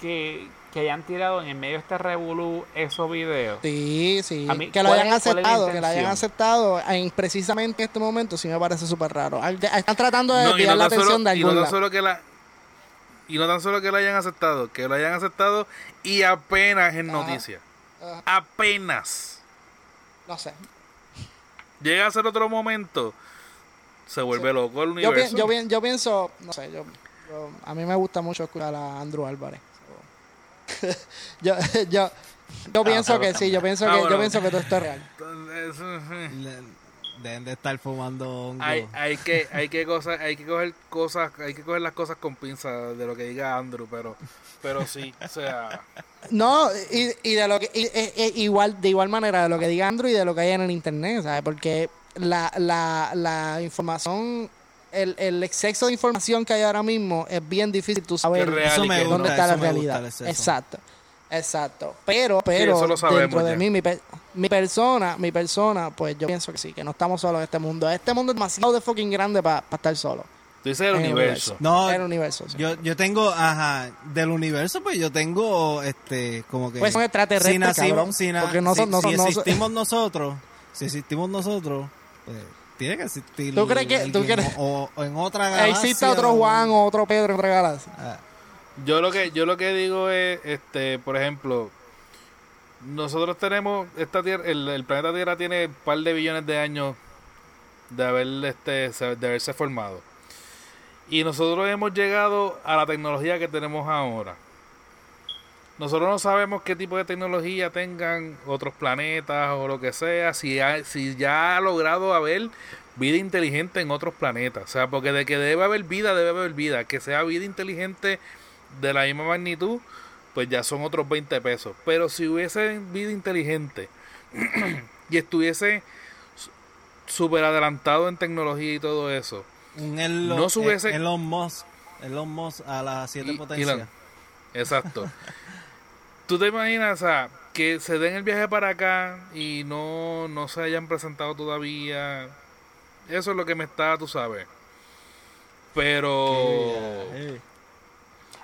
que, que hayan tirado en el medio de este revolú esos videos. Sí, sí. A mí, que lo ¿cuál hayan es- aceptado, que lo hayan aceptado en, precisamente en este momento sí me parece súper raro. Están tratando de No, y desviar no la atención solo, de y no algún tan solo que la y no tan solo que lo hayan aceptado, que lo hayan aceptado y apenas en Ajá. noticia. Ajá. Apenas. No sé. Llega a ser otro momento, se vuelve loco el Yo, pi- universo. yo, pi- yo pienso, no sé, yo, yo- a mí me gusta mucho escuchar a Andrew Álvarez. Yo, yo, yo pienso que sí, yo pienso Ah, que, bueno. yo pienso que todo esto es real. Deben de estar fumando hongo. hay, hay que hay que cosas hay que coger cosas hay que coger las cosas con pinzas de lo que diga Andrew pero pero sí o sea No, y, y de lo que y- e- e- igual de igual manera de lo que diga Andrew y de lo que hay en el internet, ¿sabes? Porque la, la, la información el, el exceso de información que hay ahora mismo es bien difícil tú saber Eso me dónde está la eso me gusta, realidad. Exacto. Exacto. Pero, pero eso lo sabemos dentro de ya. mí, mi, mi persona, mi persona, pues yo pienso que sí, que no estamos solos en este mundo. Este mundo es demasiado de fucking grande para estar solo. tú dices el universo No, el universo. sí. yo, yo tengo, ajá, del universo, pues yo tengo, este, como que... Pues son extraterrestres, si nacimos, cabrón, si, na- porque no si- son- no si son- no son- existimos nosotros, si existimos nosotros, pues tiene que existir ¿Tú crees que- tú alguien crees- o, o en otra galaxia. Existe otro Juan o otro Pedro en otra galaxia. Ah, yo lo que yo lo que digo es este por ejemplo nosotros tenemos esta tierra el, el planeta Tierra tiene un par de billones de años de haber este de haberse formado y nosotros hemos llegado a la tecnología que tenemos ahora nosotros no sabemos qué tipo de tecnología tengan otros planetas o lo que sea, si, hay- si ya ha logrado haber vida inteligente en otros planetas. O sea, porque de que debe haber vida, debe haber vida. Que sea vida inteligente de la misma magnitud, pues ya son otros 20 pesos. Pero si hubiese vida inteligente y estuviese súper adelantado en tecnología y todo eso, un Elon, No se hubiese- Elon Musk, Elon Musk a las siete Y- potencias. Elon. Exacto. ¿Tú te imaginas o sea, que se den el viaje para acá y no, no se hayan presentado todavía? Eso es lo que me está, tú sabes. Pero...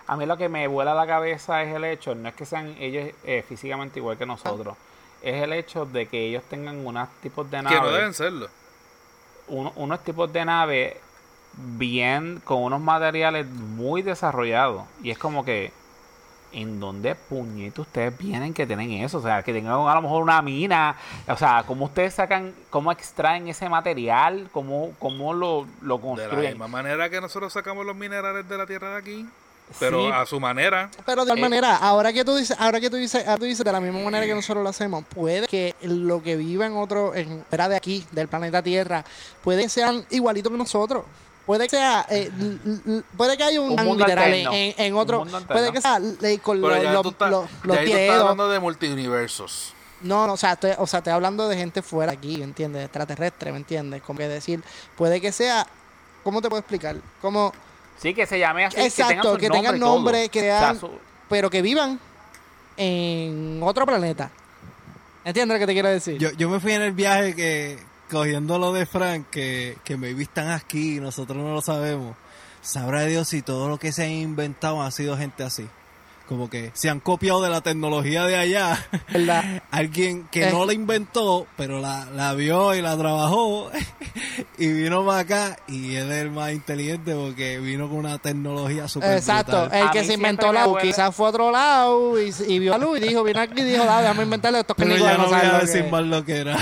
A mí lo que me vuela la cabeza es el hecho, no es que sean ellos eh, físicamente igual que nosotros, es el hecho de que ellos tengan unos tipos de Que no deben naves, serlo. uno- unos tipos de naves bien, con unos materiales muy desarrollados. Y es como que, ¿en dónde puñetos ustedes vienen que tienen eso? O sea, que tengan a lo mejor una mina. O sea, ¿cómo ustedes sacan, cómo extraen ese material? ¿Cómo, cómo lo, lo De la construyen? misma manera que nosotros sacamos los minerales de la tierra de aquí. Pero Sí. a su manera. Pero de igual Eh, manera, ahora que tú dices, ahora que tú dices, ahora tú dices de la misma manera que nosotros lo hacemos, puede que lo que viva en otro, en fuera de aquí, del planeta Tierra, puede que sean igualitos que nosotros. Puede que sea, eh, puede que haya un, Un literal en, en Un otro, mundo alterno. puede que sea eh, con Pero los, ya los, tú estás, los- ya los ahí tú estás dedos. hablando de multiuniversos. No, no, o sea, estoy, o sea, estoy hablando de gente fuera aquí, ¿me entiendes? Extraterrestre, ¿me entiendes? Como que decir, puede que sea, ¿cómo te puedo explicar? Como, Sí, que se llame así. exacto, que tengan y todo. nombre, que O sea, sean, su- pero que vivan en otro planeta. ¿Entiendes lo que te quiero decir? Yo, yo me fui en el viaje que, cogiendo lo de Frank, que, que maybe aquí y nosotros no lo sabemos. Sabrá Dios si todo lo que se ha inventado ha sido gente así. Como que se han copiado de la tecnología de allá. ¿Verdad? Alguien que Eh. no la inventó, pero la, la vio y la trabajó y vino para acá y él es el más inteligente porque vino con una tecnología super Exacto, brutal. el A que se inventó la huele- quizás fue a otro lado y, y vio a luz y dijo, vino aquí y dijo, dale, déjame inventarle estos Pero clínicos ya que no voy a decir que- más lo que era.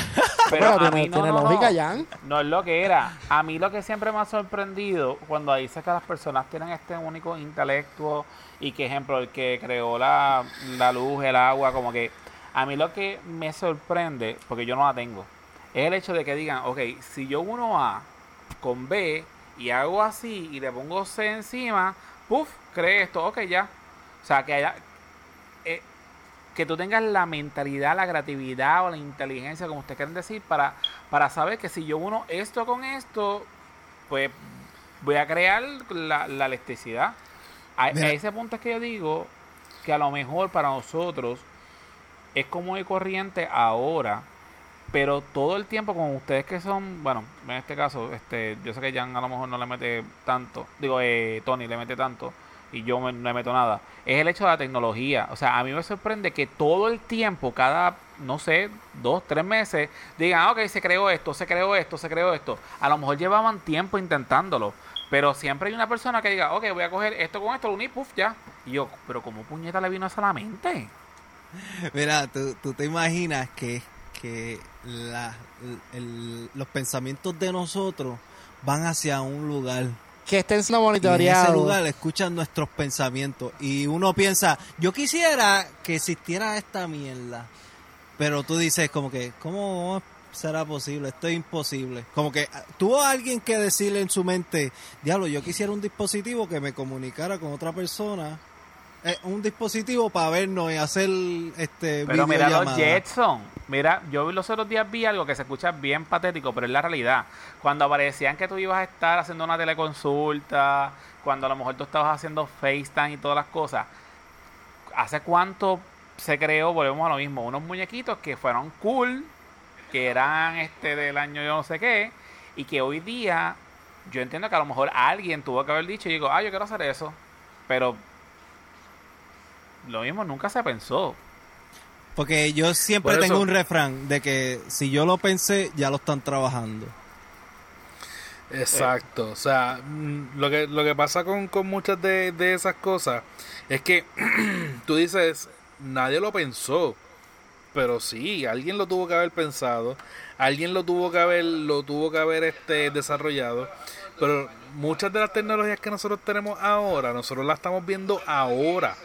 Pero a tiene- mí no, tiene no, lógica, no. Jan. No es lo que era. A mí lo que siempre me ha sorprendido cuando dice que las personas tienen este único intelecto y que, ejemplo, el que creó la, la luz, el agua, como que a mí lo que me sorprende, porque yo no la tengo, es el hecho de que digan, ok, si yo uno A con B y hago así y le pongo C encima, puff, cree esto, ok, ya. O sea, que haya, eh, que tú tengas la mentalidad, la creatividad o la inteligencia, como ustedes quieren decir, para, para saber que si yo uno esto con esto, pues voy a crear la, la electricidad. A, ese punto es que yo digo que a lo mejor para nosotros es como de corriente ahora, pero todo el tiempo con ustedes que son, bueno, en este caso, este, yo sé que Jan a lo mejor no le mete tanto, digo, eh, Tony le mete tanto y yo me- no le meto nada, es el hecho de la tecnología. O sea, a mí me sorprende que todo el tiempo, cada, no sé, dos, tres meses, digan, ah, ok, se creó esto, se creó esto, se creó esto. A lo mejor llevaban tiempo intentándolo, pero siempre hay una persona que diga, ok, voy a coger esto con esto, lo uní, puff, ya. Y yo, pero ¿cómo puñeta le vino eso a la mente? Mira, tú, tú te imaginas que, que la- el- los pensamientos de nosotros van hacia un lugar. Que estén siendo Y en ese lugar escuchan nuestros pensamientos. Y uno piensa, yo quisiera que existiera esta mierda. Pero tú dices como que, ¿cómo será posible? Esto es imposible. Como que ah, tuvo alguien que decirle en su mente, diablo, yo quisiera un dispositivo que me comunicara con otra persona. Eh, un dispositivo para vernos y hacer este Pero mira los. Jetson. Mira, yo los otros días vi algo que se escucha bien patético, pero es la realidad. Cuando aparecían que tú ibas a estar haciendo una teleconsulta, cuando a lo mejor tú estabas haciendo FaceTime y todas las cosas. ¿Hace cuánto se creó? Volvemos a lo mismo. Unos muñequitos que fueron cool, que eran este del año yo no sé qué, y que hoy día yo entiendo que a lo mejor alguien tuvo que haber dicho y digo, ah, yo quiero hacer eso. Pero lo mismo nunca se pensó. Porque yo siempre Por eso- tengo un refrán de que si yo lo pensé, ya lo están trabajando. Exacto, o sea, mm, lo que, lo que pasa con, con muchas de, de esas cosas es que tú dices, nadie lo pensó, pero sí, alguien lo tuvo que haber pensado, alguien lo tuvo que haber, lo tuvo que haber este desarrollado, pero muchas de las tecnologías que nosotros tenemos ahora, nosotros las estamos viendo ahora,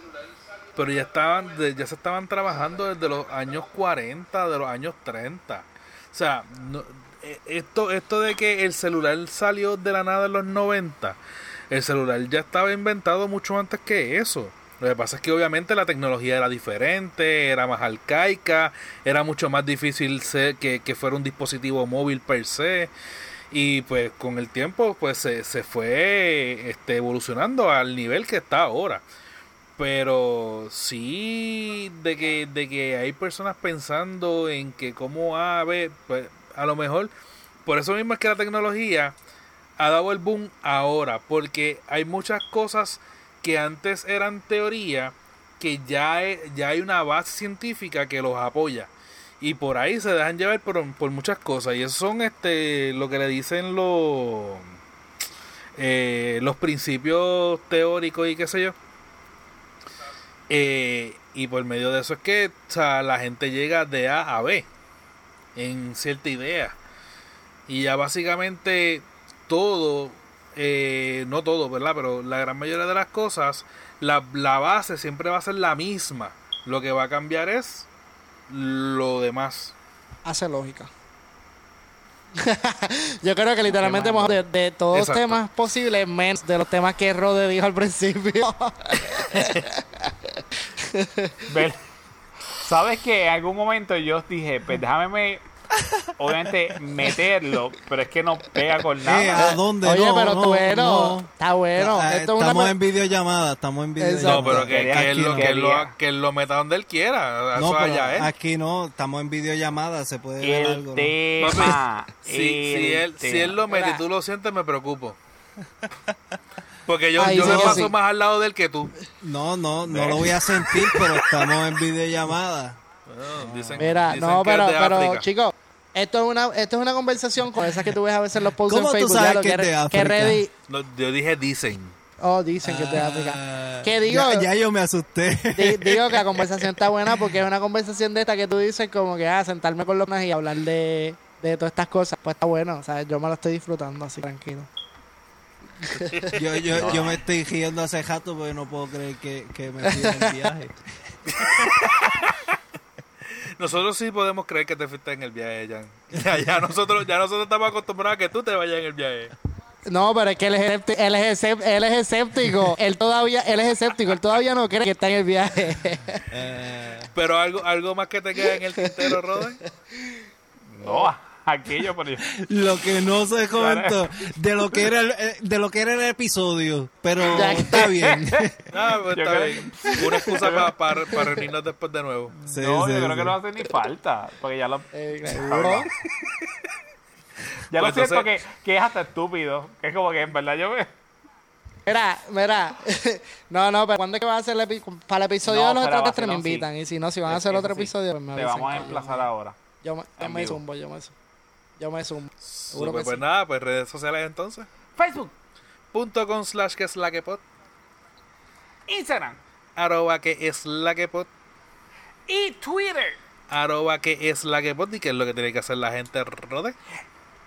pero ya estaban, ya se estaban trabajando desde los años 40, de los años 30. O sea, eh, esto, esto de que el celular salió de la nada en los 90, el celular ya estaba inventado mucho antes que eso. Lo que pasa es que obviamente la tecnología era diferente, era más arcaica, era mucho más difícil ser, que, que fuera un dispositivo móvil per se. Y pues con el tiempo pues se, se fue este, evolucionando al nivel que está ahora. Pero sí de que, de que hay personas pensando en que cómo a ver, pues a lo mejor, por eso mismo es que la tecnología ha dado el boom ahora, porque hay muchas cosas que antes eran teoría, que ya, ya hay una base científica que los apoya. Y por ahí se dejan llevar por, por muchas cosas. Y eso son este lo que le dicen los, eh, los principios teóricos y qué sé yo. Eh, y por medio de eso es que o sea, la gente llega de A a B en cierta idea. Y ya básicamente todo, eh, no todo, ¿verdad? Pero la gran mayoría de las cosas, la, la base siempre va a ser la misma. Lo que va a cambiar es lo demás. Hace lógica. Yo creo que literalmente hemos de, de todos los temas posibles, menos de los temas que Rode dijo al principio. ¿Sabes que En algún momento yo dije, pues déjame me- obviamente meterlo, pero es que no pega con Eh, nada. ¿A dónde? Oye, No, pero no, tú bueno, no. está bueno. Ah, Esto es una estamos en videollamada, estamos en videollamada. No, pero que, que él lo, que, él lo, que él lo meta donde él quiera. No, Eso pero allá, ¿eh? aquí no, estamos en videollamada, se puede ver el algo. Si, si, el él, si él lo mete y tú lo sientes, me preocupo. Porque yo, yo sí me paso sí. más al lado del que tú. No, no, no lo voy a sentir, pero estamos en videollamada. Dicen, Mira, dicen no, pero, pero chicos, esto es una, esto es una conversación con esas que tú ves a veces en los posts ¿Cómo en Facebook. que es de que África? ready. No, yo dije dicen. Oh, dicen que es de África. Ah, ¿Qué digo? Ya, ya yo me asusté. Di- digo que la conversación está buena porque es una conversación de esta que tú dices como que, ah, sentarme con los demás y hablar de, de todas estas cosas. Pues está bueno, o sea, yo me lo estoy disfrutando así, tranquilo. Yo, yo, yo me estoy riendo hace rato porque no puedo creer que, que me fui en el viaje. Nosotros sí podemos creer que te fuiste en el viaje, Jan. Ya, ya nosotros, ya nosotros estamos acostumbrados a que tú te vayas en el viaje. No, pero es que él es, él es, él es escéptico. él todavía, él es escéptico. Él todavía no cree que está en el viaje. Eh, Pero algo, algo más que te queda en el tintero, Roden. No, aquello, pero yo- lo que no se comentó de lo que era el, eh, de lo que era el episodio, pero está bien. Ah, pues Yo está creo- bien. Una excusa para reunirnos después de nuevo. Sí, no, sí, yo creo que no hace ni falta. Porque ya lo, Eh, seguro. ya lo Pues siento entonces- que, que es hasta estúpido. Que es como que en verdad yo me. Mira, mira. No, no, pero ¿cuándo es que va a hacer el epi- para el episodio No, de los extraterrestres me sí. invitan? Y si no, si van a hacer otro sí. episodio, pues me Te vamos a emplazar ahora. Yo, me- yo me vivo. zumbo, yo me zumbo. Yo me zumbo. Seguro Super, pues sí. nada, pues redes sociales entonces. Facebook, Punto con slash que es la que pod. Instagram Arroba que es la que pod. y Twitter. Arroba que es la que pod. Y que es lo que tiene que hacer la gente, Roden.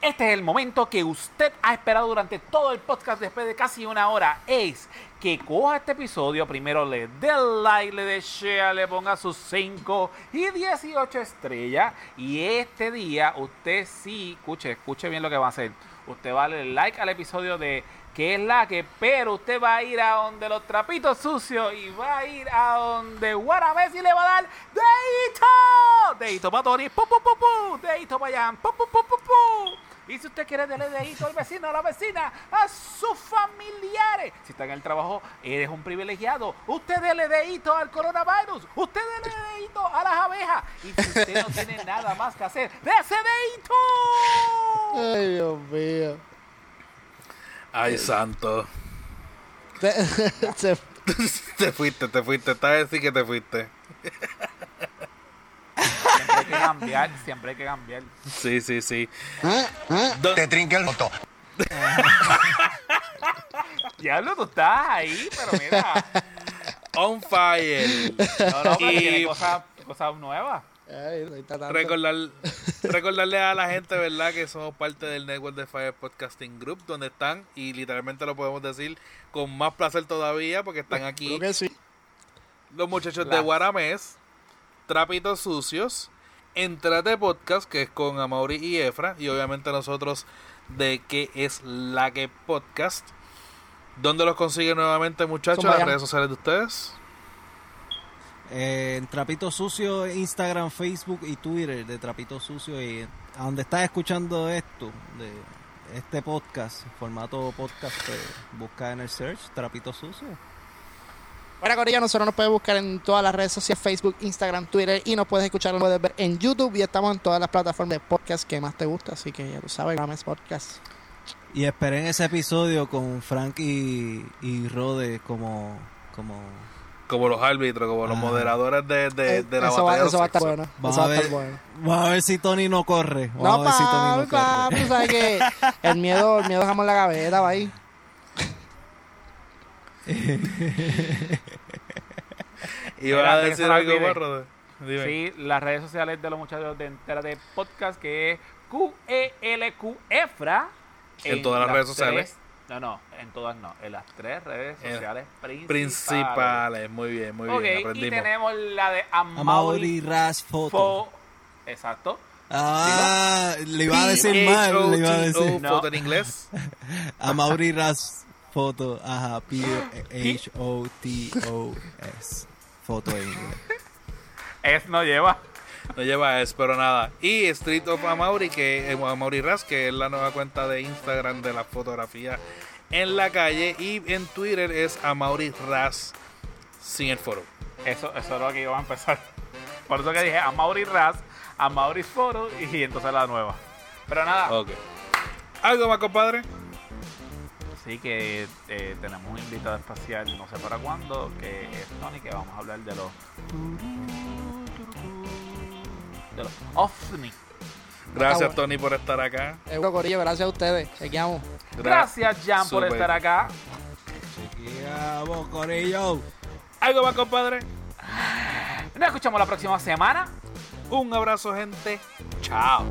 Este es el momento que usted ha esperado durante todo el podcast después de casi una hora. Es que coja este episodio, primero le dé like, le dé share, le ponga sus 5 y 18 estrellas. Y este día usted sí, escuche, escuche bien lo que va a hacer. Usted va a darle like al episodio de que es la que, pero usted va a ir a donde los trapitos sucios y va a ir a donde Guaramés y le va a dar dedito. Dedito para Tony, pu, pu, pu, pu. dedito para Jan, pu, pu, pu, pu, pu. Y si usted quiere darle dedito al vecino, a la vecina, a sus familiares. Si está en el trabajo, eres un privilegiado. Usted dele dedito al coronavirus. Usted dele dedito a las abejas. Y si usted no tiene nada más que hacer, ¡dese dedito! Ay, Dios mío. Ay, santo. Te fuiste, te fuiste. Esta vez sí que te fuiste. Siempre hay que cambiar, siempre hay que cambiar. Sí, sí, sí. Do- te trinque el moto. Diablo, tú estás ahí, pero mira. on fire. No, no, pero Y- tiene cosas, cosas nuevas. Ay. Recordar, recordarle a la gente, ¿verdad? Que somos parte del Network de Fire Podcasting Group, donde están, y literalmente lo podemos decir con más placer todavía, porque están aquí Creo que sí. los muchachos de Guaramés, Trapitos Sucios, Entrate Podcast, que es con Amaury y Efra, y obviamente nosotros de que es la que podcast. ¿Dónde los consiguen nuevamente, muchachos? Las redes sociales de ustedes. Eh, en Trapito Sucio, Instagram, Facebook y Twitter de Trapito Sucio. Y a donde estás escuchando esto, de este podcast, formato podcast, pues, busca en el search Trapito Sucio. Para Corilla, nosotros nos puedes buscar en todas las redes sociales, Facebook, Instagram, Twitter, y nos puedes escuchar, nos puedes ver en YouTube, y estamos en todas las plataformas de podcast que más te gusta, así que ya tú sabes, Games Podcast. Y esperen ese episodio con Frank y, y Rode como, como Como los árbitros, como los moderadores de, de, Eh, de la eso, va, batalla de eso va a estar bueno. Vamos va a ver, bueno. vamos a ver si Tony no corre. Vamos No, a ver si Tony pa, no pa, corre. tú sabes que el miedo, el miedo dejamos la gaveta, va ahí. ¿Y vas Mira, a decir algo Rode? Dime. Sí, las redes sociales de los muchachos de Entera de Podcast, que es QELQ EFRA. En todas las redes sociales. tres- no, no, en todas no. En las tres redes En- sociales principales. Principales, muy bien, muy Ok, bien, y aprendimos. tenemos la de Amaury Amaury Ras Photo. Fo. Exacto. Ah, le iba a decir mal, le iba a decir. No. foto en inglés. Amaury Ras Photo, ajá, P-H-O-T-O-S. Foto en inglés. Es no lleva. No lleva eso, pero nada. Y Street of Amaury, que eh, Amaury Ras, que es la nueva cuenta de Instagram de la fotografía en la calle. Y en Twitter es Amaury Ras sin el foro. Eso, eso es lo que iba a empezar. Por eso que dije Amaury Raz, Amaury Foro y entonces la nueva. Pero nada, Ok. ¿Algo más, compadre? Así que eh, tenemos un invitado especial, no sé para cuándo, que es Tony, que vamos a hablar de los. de los OVNI. Gracias. Tony, por estar acá. Seguro, Corillo, gracias a ustedes. Chequeamos. Gracias, Jan, por estar acá. Chequeamos, Corillo. ¿Algo más, compadre? Nos escuchamos la próxima semana. Un abrazo, gente. Chao.